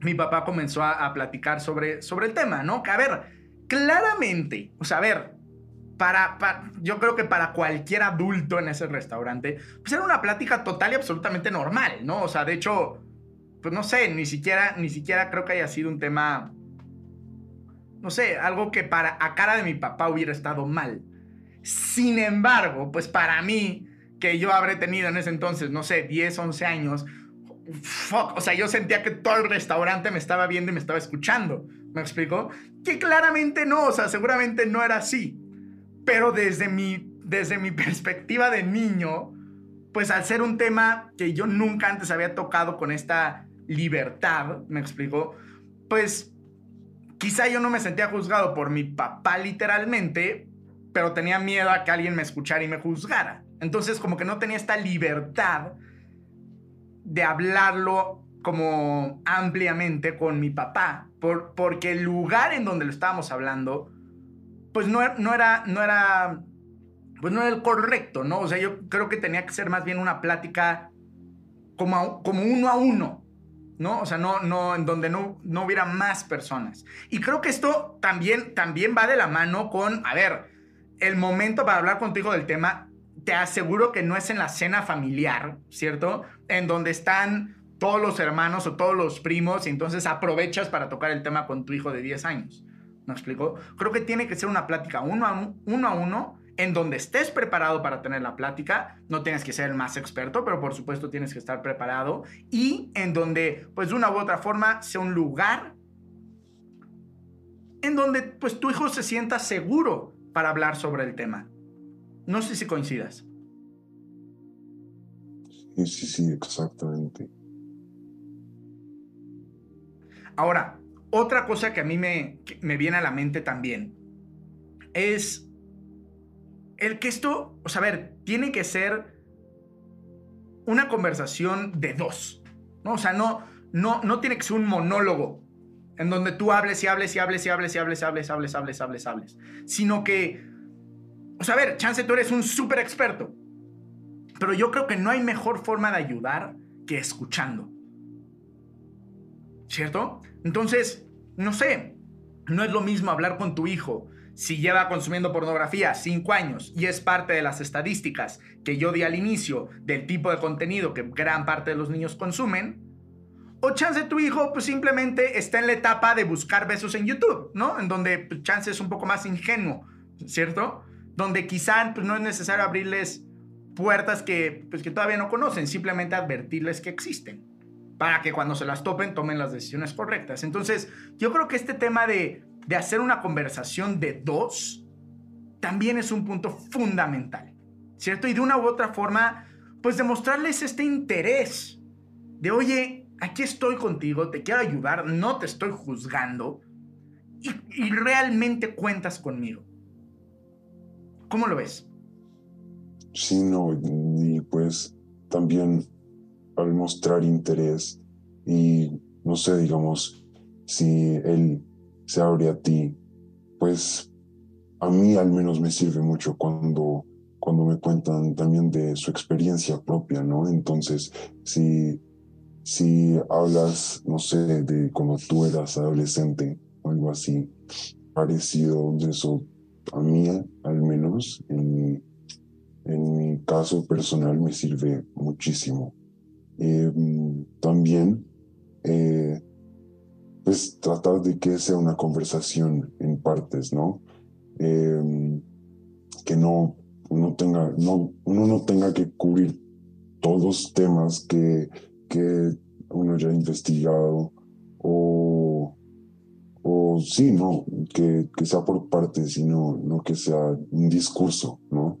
mi papá comenzó a, platicar sobre, sobre el tema, ¿no? Que a ver, claramente, o sea, a ver, para, yo creo que para cualquier adulto en ese restaurante, pues era una plática total y absolutamente normal, ¿no? O sea, de hecho, pues no sé, ni siquiera, ni siquiera creo que haya sido un tema, no sé, algo que para a cara de mi papá hubiera estado mal. Sin embargo, pues para mí, que yo habré tenido en ese entonces, no sé, 10, 11 años, fuck, o sea, yo sentía que todo el restaurante me estaba viendo y me estaba escuchando. ¿Me explico? Que claramente no, o sea, seguramente no era así. Pero desde mi, desde mi perspectiva de niño, pues al ser un tema que yo nunca antes había tocado con esta libertad, me explico, pues quizá yo no me sentía juzgado por mi papá literalmente, pero tenía miedo a que alguien me escuchara y me juzgara. Entonces como que no tenía esta libertad de hablarlo como ampliamente con mi papá, por, porque el lugar en donde lo estábamos hablando pues no, no, era, no era, pues no era el correcto, ¿no? O sea, yo creo que tenía que ser más bien una plática como, como uno a uno, ¿no? O sea, no, no, en donde no, no hubiera más personas. Y creo que esto también, también va de la mano con, a ver, el momento para hablar contigo del tema, te aseguro que no es en la cena familiar, ¿cierto? En donde están todos los hermanos o todos los primos y entonces aprovechas para tocar el tema con tu hijo de 10 años. ¿Me explico? Creo que tiene que ser una plática uno a uno, en donde estés preparado para tener la plática, no tienes que ser el más experto, pero por supuesto tienes que estar preparado y en donde pues de una u otra forma sea un lugar en donde pues tu hijo se sienta seguro para hablar sobre el tema. No sé si coincidas. Sí, sí, sí, exactamente. Ahora, otra cosa que a mí me, me viene a la mente también es el que esto, o sea, a ver, tiene que ser una conversación de dos, ¿no? O sea, no, no, no tiene que ser un monólogo en donde tú hables y hables y hables y hables y hables y hables, hables, hables, hables, hables, sino que, o sea, a ver, chance tú eres un súper experto, pero yo creo que no hay mejor forma de ayudar que escuchando. ¿cierto? Entonces, no sé, no es lo mismo hablar con tu hijo si lleva consumiendo pornografía cinco años y es parte de las estadísticas que yo di al inicio del tipo de contenido que gran parte de los niños consumen, o chance tu hijo pues simplemente está en la etapa de buscar besos en YouTube, ¿no? En donde pues, chance es un poco más ingenuo, ¿cierto? Donde quizá pues, no es necesario abrirles puertas que, pues, que todavía no conocen, simplemente advertirles que existen para que cuando se las topen tomen las decisiones correctas. Entonces, yo creo que este tema de, de hacer una conversación de dos también es un punto fundamental, ¿cierto? Y de una u otra forma, pues demostrarles este interés de, oye, aquí estoy contigo, te quiero ayudar, no te estoy juzgando y, realmente cuentas conmigo. ¿Cómo lo ves? Sí, no, y pues también al mostrar interés y, no sé, digamos, si él se abre a ti, pues a mí al menos me sirve mucho cuando, cuando me cuentan también de su experiencia propia, ¿no? Entonces, si, si hablas, no sé, de cuando tú eras adolescente algo así, parecido de eso, a mí al menos, en mi caso personal, me sirve muchísimo. Eh, también, eh, pues tratar de que sea una conversación en partes, ¿no? Eh, que no uno tenga, no, uno no tenga que cubrir todos los temas que, que uno ya ha investigado o, o sí, no, que, que sea por partes, sino no que sea un discurso, ¿no?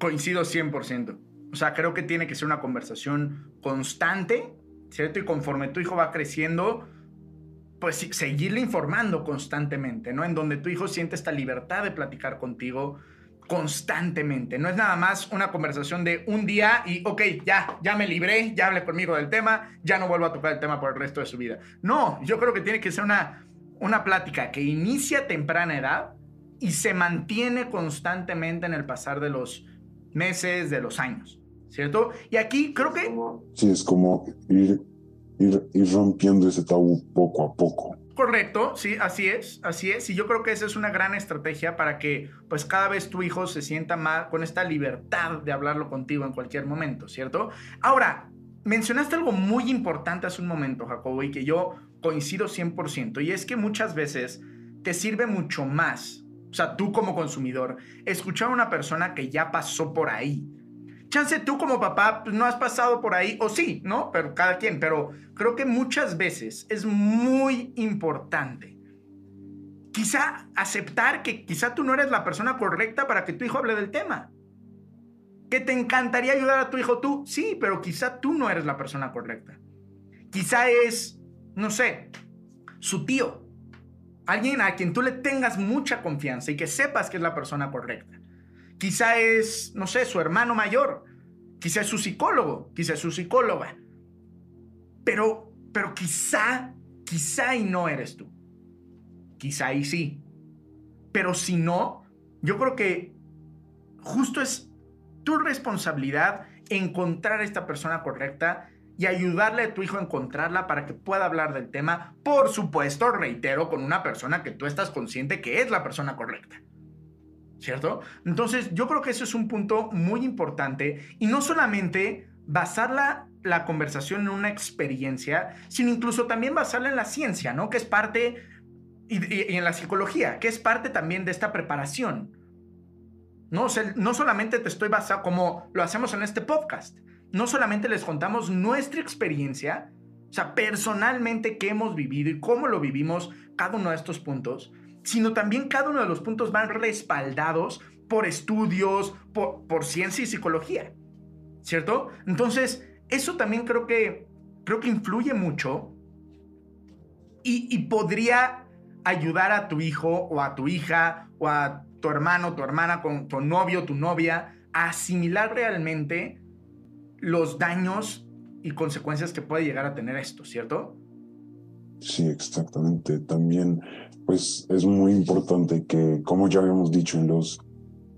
Coincido 100%. O sea, creo que tiene que ser una conversación constante, ¿cierto? Y conforme tu hijo va creciendo, pues seguirle informando constantemente, ¿no? En donde tu hijo siente esta libertad de platicar contigo constantemente. No es nada más una conversación de un día y, ok, ya, ya me libré, ya hablé conmigo del tema, ya no vuelvo a tocar el tema por el resto de su vida. No, yo creo que tiene que ser una, una plática que inicia a temprana edad y se mantiene constantemente en el pasar de los meses, de los años. ¿cierto? Y aquí creo que... Sí, es como ir, ir, rompiendo ese tabú poco a poco. Correcto, sí, así es, así es. Y yo creo que esa es una gran estrategia para que pues cada vez tu hijo se sienta más con esta libertad de hablarlo contigo en cualquier momento, ¿cierto? Ahora, mencionaste algo muy importante hace un momento, Jacobo, y que yo coincido 100%, y es que muchas veces te sirve mucho más, o sea, tú como consumidor, escuchar a una persona que ya pasó por ahí, chance tú como papá pues, no has pasado por ahí, o sí, ¿no? Pero cada quien, pero creo que muchas veces es muy importante quizá aceptar que quizá tú no eres la persona correcta para que tu hijo hable del tema. Que te encantaría ayudar a tu hijo tú, sí, pero quizá tú no eres la persona correcta. Quizá es, no sé, su tío. Alguien a quien tú le tengas mucha confianza y que sepas que es la persona correcta. Quizá es, no sé, su hermano mayor. Quizá es su psicólogo. Quizá es su psicóloga. Pero, pero quizá, quizá y no eres tú. Quizá y sí. Pero si no, yo creo que justo es tu responsabilidad encontrar a esta persona correcta y ayudarle a tu hijo a encontrarla para que pueda hablar del tema. Por supuesto, reitero, con una persona que tú estás consciente que es la persona correcta. ¿Cierto? Entonces, yo creo que eso es un punto muy importante y no solamente basarla la conversación en una experiencia, sino incluso también basarla en la ciencia, ¿no? Que es parte, y, en la psicología, que es parte también de esta preparación. No, no solamente te estoy basando como lo hacemos en este podcast, no solamente les contamos nuestra experiencia, o sea, personalmente qué hemos vivido y cómo lo vivimos cada uno de estos puntos, sino también cada uno de los puntos van respaldados por estudios, por, ciencia y psicología, ¿cierto? Entonces, eso también creo que, creo que influye mucho y, y podría ayudar a tu hijo o a tu hija o a tu hermano, tu hermana, con tu novio, tu novia, a asimilar realmente los daños y consecuencias que puede llegar a tener esto, ¿cierto? Sí, exactamente. También, pues es muy importante que, como ya habíamos dicho en los,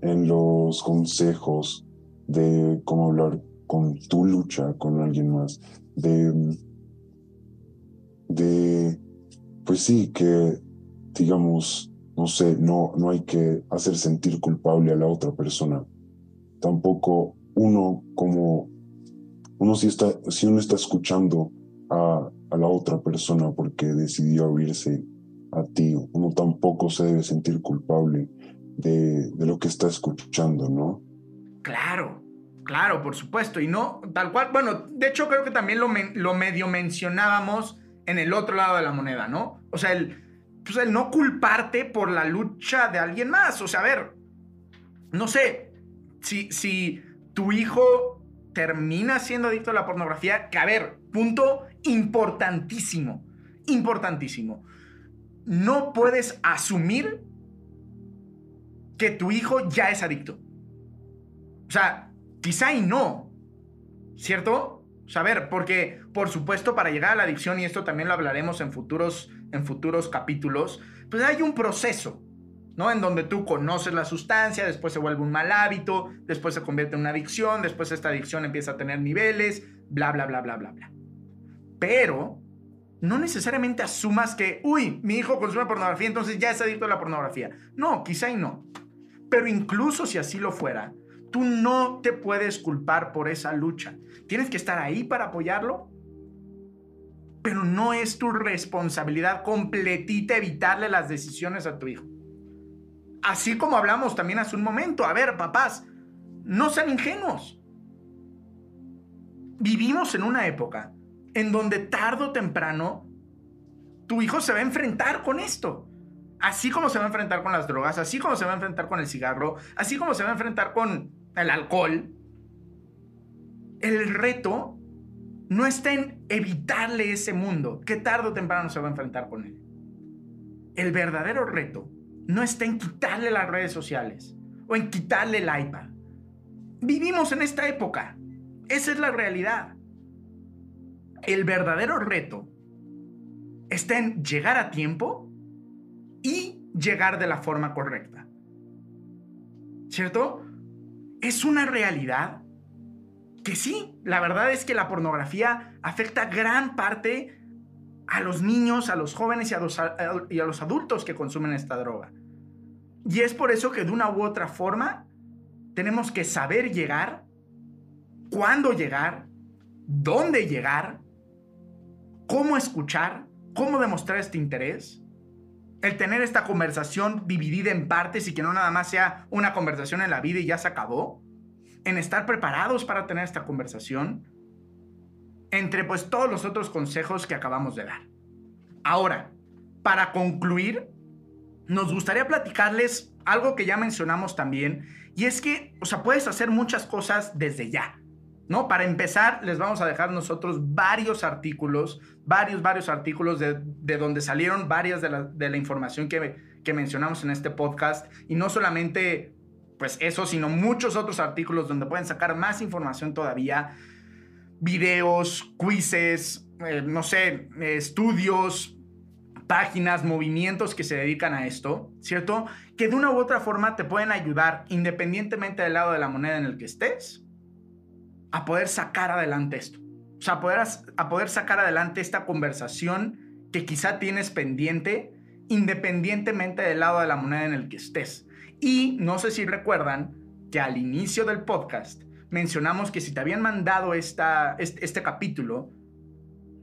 en los consejos de cómo hablar con tu lucha con alguien más, de, de, pues sí, que digamos, no sé, no, no hay que hacer sentir culpable a la otra persona. Tampoco uno como, uno si, está, si uno está escuchando a, a la otra persona porque decidió abrirse a ti, uno tampoco se debe sentir culpable de, de lo que está escuchando, ¿no? Claro, claro, por supuesto. Y no, tal cual, bueno, de hecho creo que también lo, lo medio mencionábamos en el otro lado de la moneda, ¿no? O sea, el, pues el no culparte por la lucha de alguien más. O sea, a ver, no sé, si, si tu hijo termina siendo adicto a la pornografía, que a ver, punto importantísimo, importantísimo. No puedes asumir que tu hijo ya es adicto. O sea, quizá y no, ¿cierto? O ver, porque por supuesto para llegar a la adicción, y esto también lo hablaremos en futuros, en futuros capítulos, pues hay un proceso, ¿no? En donde tú conoces la sustancia, después se vuelve un mal hábito, después se convierte en una adicción, después esta adicción empieza a tener niveles, bla, bla, bla, bla, bla, bla. Pero no necesariamente asumas que, uy, mi hijo consume pornografía, entonces ya es adicto a la pornografía. No, quizá y no. Pero incluso si así lo fuera, tú no te puedes culpar por esa lucha. Tienes que estar ahí para apoyarlo, pero no es tu responsabilidad completita evitarle las decisiones a tu hijo. Así como hablamos también hace un momento, a ver, papás, no sean ingenuos. Vivimos en una época en donde tarde o temprano tu hijo se va a enfrentar con esto. Así como se va a enfrentar con las drogas, así como se va a enfrentar con el cigarro, así como se va a enfrentar con el alcohol. El reto no está en evitarle ese mundo, que tarde o temprano se va a enfrentar con él. El verdadero reto no está en quitarle las redes sociales o en quitarle el iPad. Vivimos en esta época. Esa es la realidad. El verdadero reto está en llegar a tiempo y llegar de la forma correcta. ¿Cierto? Es una realidad que sí, la verdad es que la pornografía afecta gran parte a los niños, a los jóvenes y a los, y a los adultos que consumen esta droga. Y es por eso que de una u otra forma tenemos que saber llegar, cuándo llegar, dónde llegar, cómo escuchar, cómo demostrar este interés, el tener esta conversación dividida en partes y que no nada más sea una conversación en la vida y ya se acabó, en estar preparados para tener esta conversación, entre pues todos los otros consejos que acabamos de dar. Ahora, para concluir, nos gustaría platicarles algo que ya mencionamos también, y es que, o sea, puedes hacer muchas cosas desde ya. ¿No? Para empezar, les vamos a dejar nosotros varios artículos, varios, varios artículos de, donde salieron varias de la, de la información que, que mencionamos en este podcast. Y no solamente pues eso, sino muchos otros artículos donde pueden sacar más información todavía, videos, quizzes, eh, no sé, estudios, páginas, movimientos que se dedican a esto, ¿cierto? Que de una u otra forma te pueden ayudar, independientemente del lado de la moneda en el que estés, a poder sacar adelante esto. O sea, a poder, a poder sacar adelante esta conversación que quizá tienes pendiente, independientemente del lado de la moneda en el que estés. Y no sé si recuerdan que al inicio del podcast mencionamos que si te habían mandado esta, este, este capítulo,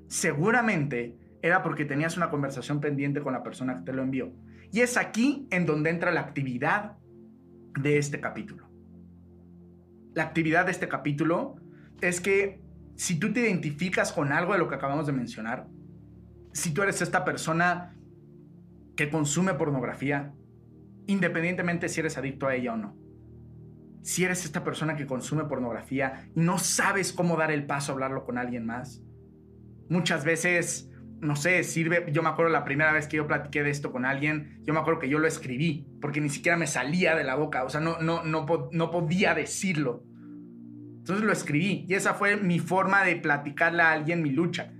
seguramente era porque tenías una conversación pendiente con la persona que te lo envió. Y es aquí en donde entra la actividad de este capítulo. La actividad de este capítulo es que si tú te identificas con algo de lo que acabamos de mencionar, si tú eres esta persona que consume pornografía, independientemente si eres adicto a ella o no, si eres esta persona que consume pornografía y no sabes cómo dar el paso a hablarlo con alguien más, muchas veces, no sé, sirve, yo me acuerdo la primera vez que yo platiqué de esto con alguien, yo me acuerdo que yo lo escribí, porque ni siquiera me salía de la boca, o sea, no, no, no, no podía decirlo. Entonces lo escribí y esa fue mi forma de platicarle a alguien mi lucha.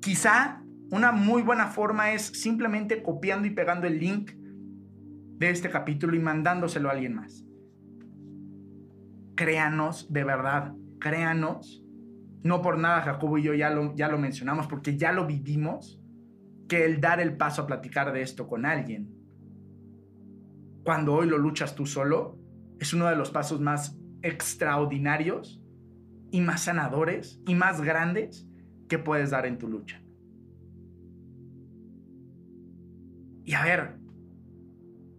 Quizá una muy buena forma es simplemente copiando y pegando el link de este capítulo y mandándoselo a alguien más. Créanos, de verdad, créanos. No por nada Jacobo y yo ya lo, ya lo mencionamos, porque ya lo vivimos, que el dar el paso a platicar de esto con alguien, cuando hoy lo luchas tú solo, es uno de los pasos más extraordinarios y más sanadores y más grandes que puedes dar en tu lucha. Y a ver,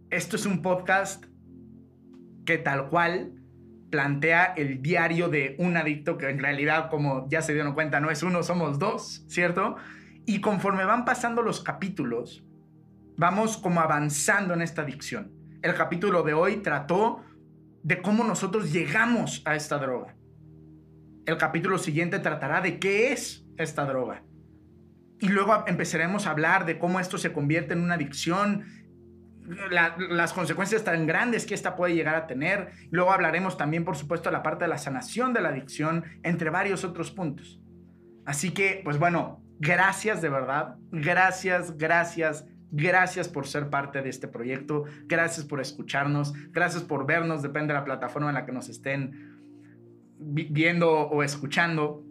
esto es un podcast que tal cual plantea el diario de un adicto que en realidad, como ya se dieron cuenta, no es uno, somos dos, ¿cierto? Y conforme van pasando los capítulos, vamos como avanzando en esta adicción. El capítulo de hoy trató de cómo nosotros llegamos a esta droga. El capítulo siguiente tratará de qué es esta droga. Y luego empezaremos a hablar de cómo esto se convierte en una adicción, las consecuencias tan grandes que esta puede llegar a tener. Luego hablaremos también, por supuesto, de la parte de la sanación de la adicción, entre varios otros puntos. Así que, pues bueno, gracias de verdad. Gracias, gracias, Gracias por ser parte de este proyecto, gracias por escucharnos, gracias por vernos, depende de la plataforma en la que nos estén viendo o escuchando.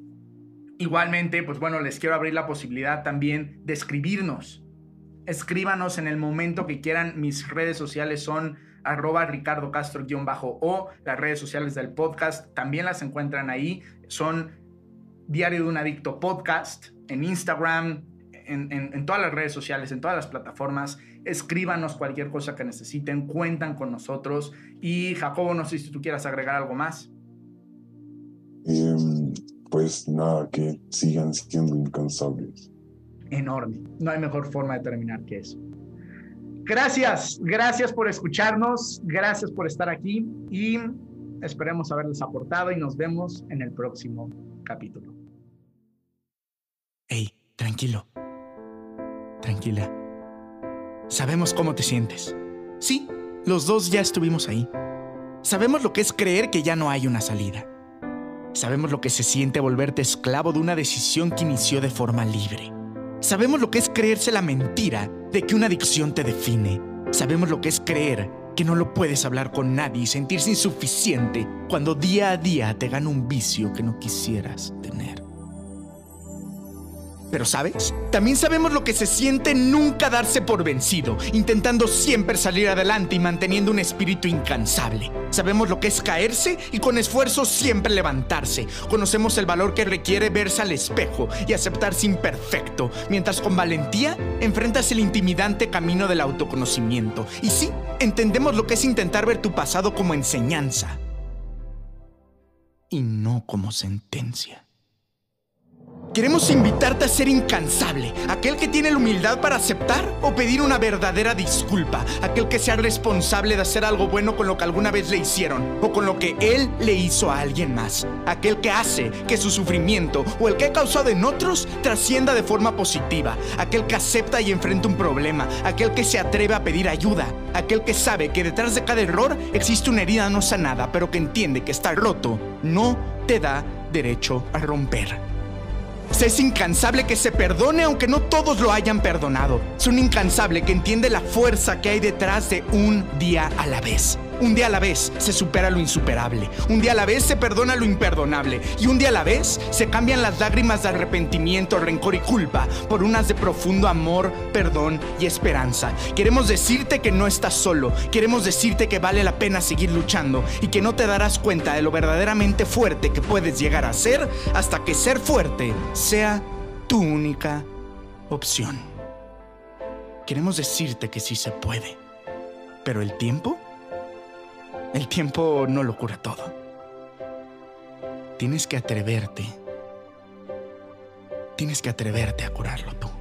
Igualmente, pues bueno, les quiero abrir la posibilidad también de escribirnos. Escríbanos en el momento que quieran. Mis redes sociales son arroba Ricardo Castro-o. Las redes sociales del podcast también las encuentran ahí. Son Diario de un Adicto Podcast en Instagram, en, todas las redes sociales, en todas las plataformas. Escríbanos cualquier cosa que necesiten, cuentan con nosotros. Y Jacobo, no sé si tú quieras agregar algo más. Em, pues nada, que sigan siendo incansables. Enorme. No hay mejor forma de terminar que eso. Gracias, gracias por escucharnos, gracias por estar aquí y esperemos haberles aportado y nos vemos en el próximo capítulo. Hey, tranquilo. Tranquila. Sabemos cómo te sientes. Sí, los dos ya estuvimos ahí. Sabemos lo que es creer que ya no hay una salida. Sabemos lo que se siente volverte esclavo de una decisión que inició de forma libre. Sabemos lo que es creerse la mentira de que una adicción te define. Sabemos lo que es creer que no lo puedes hablar con nadie y sentirse insuficiente cuando día a día te gana un vicio que no quisieras tener. Pero ¿sabes? También sabemos lo que se siente nunca darse por vencido, intentando siempre salir adelante y manteniendo un espíritu incansable. Sabemos lo que es caerse y con esfuerzo siempre levantarse. Conocemos el valor que requiere verse al espejo y aceptarse imperfecto, mientras con valentía enfrentas el intimidante camino del autoconocimiento. Y sí, entendemos lo que es intentar ver tu pasado como enseñanza y no como sentencia. Queremos invitarte a ser incansable, aquel que tiene la humildad para aceptar o pedir una verdadera disculpa, aquel que sea responsable de hacer algo bueno con lo que alguna vez le hicieron o con lo que él le hizo a alguien más, aquel que hace que su sufrimiento o el que ha causado en otros trascienda de forma positiva, aquel que acepta y enfrenta un problema, aquel que se atreve a pedir ayuda, aquel que sabe que detrás de cada error existe una herida no sanada, pero que entiende que estar roto no te da derecho a romper. Es incansable que se perdone aunque no todos lo hayan perdonado. Es un incansable que entiende la fuerza que hay detrás de un día a la vez. Un día a la vez se supera lo insuperable. Un día a la vez se perdona lo imperdonable. Y un día a la vez se cambian las lágrimas de arrepentimiento, rencor y culpa por unas de profundo amor, perdón y esperanza. Queremos decirte que no estás solo. Queremos decirte que vale la pena seguir luchando y que no te darás cuenta de lo verdaderamente fuerte que puedes llegar a ser hasta que ser fuerte sea tu única opción. Queremos decirte que sí se puede. Pero el tiempo, el tiempo no lo cura todo. Tienes que atreverte. Tienes que atreverte a curarlo tú.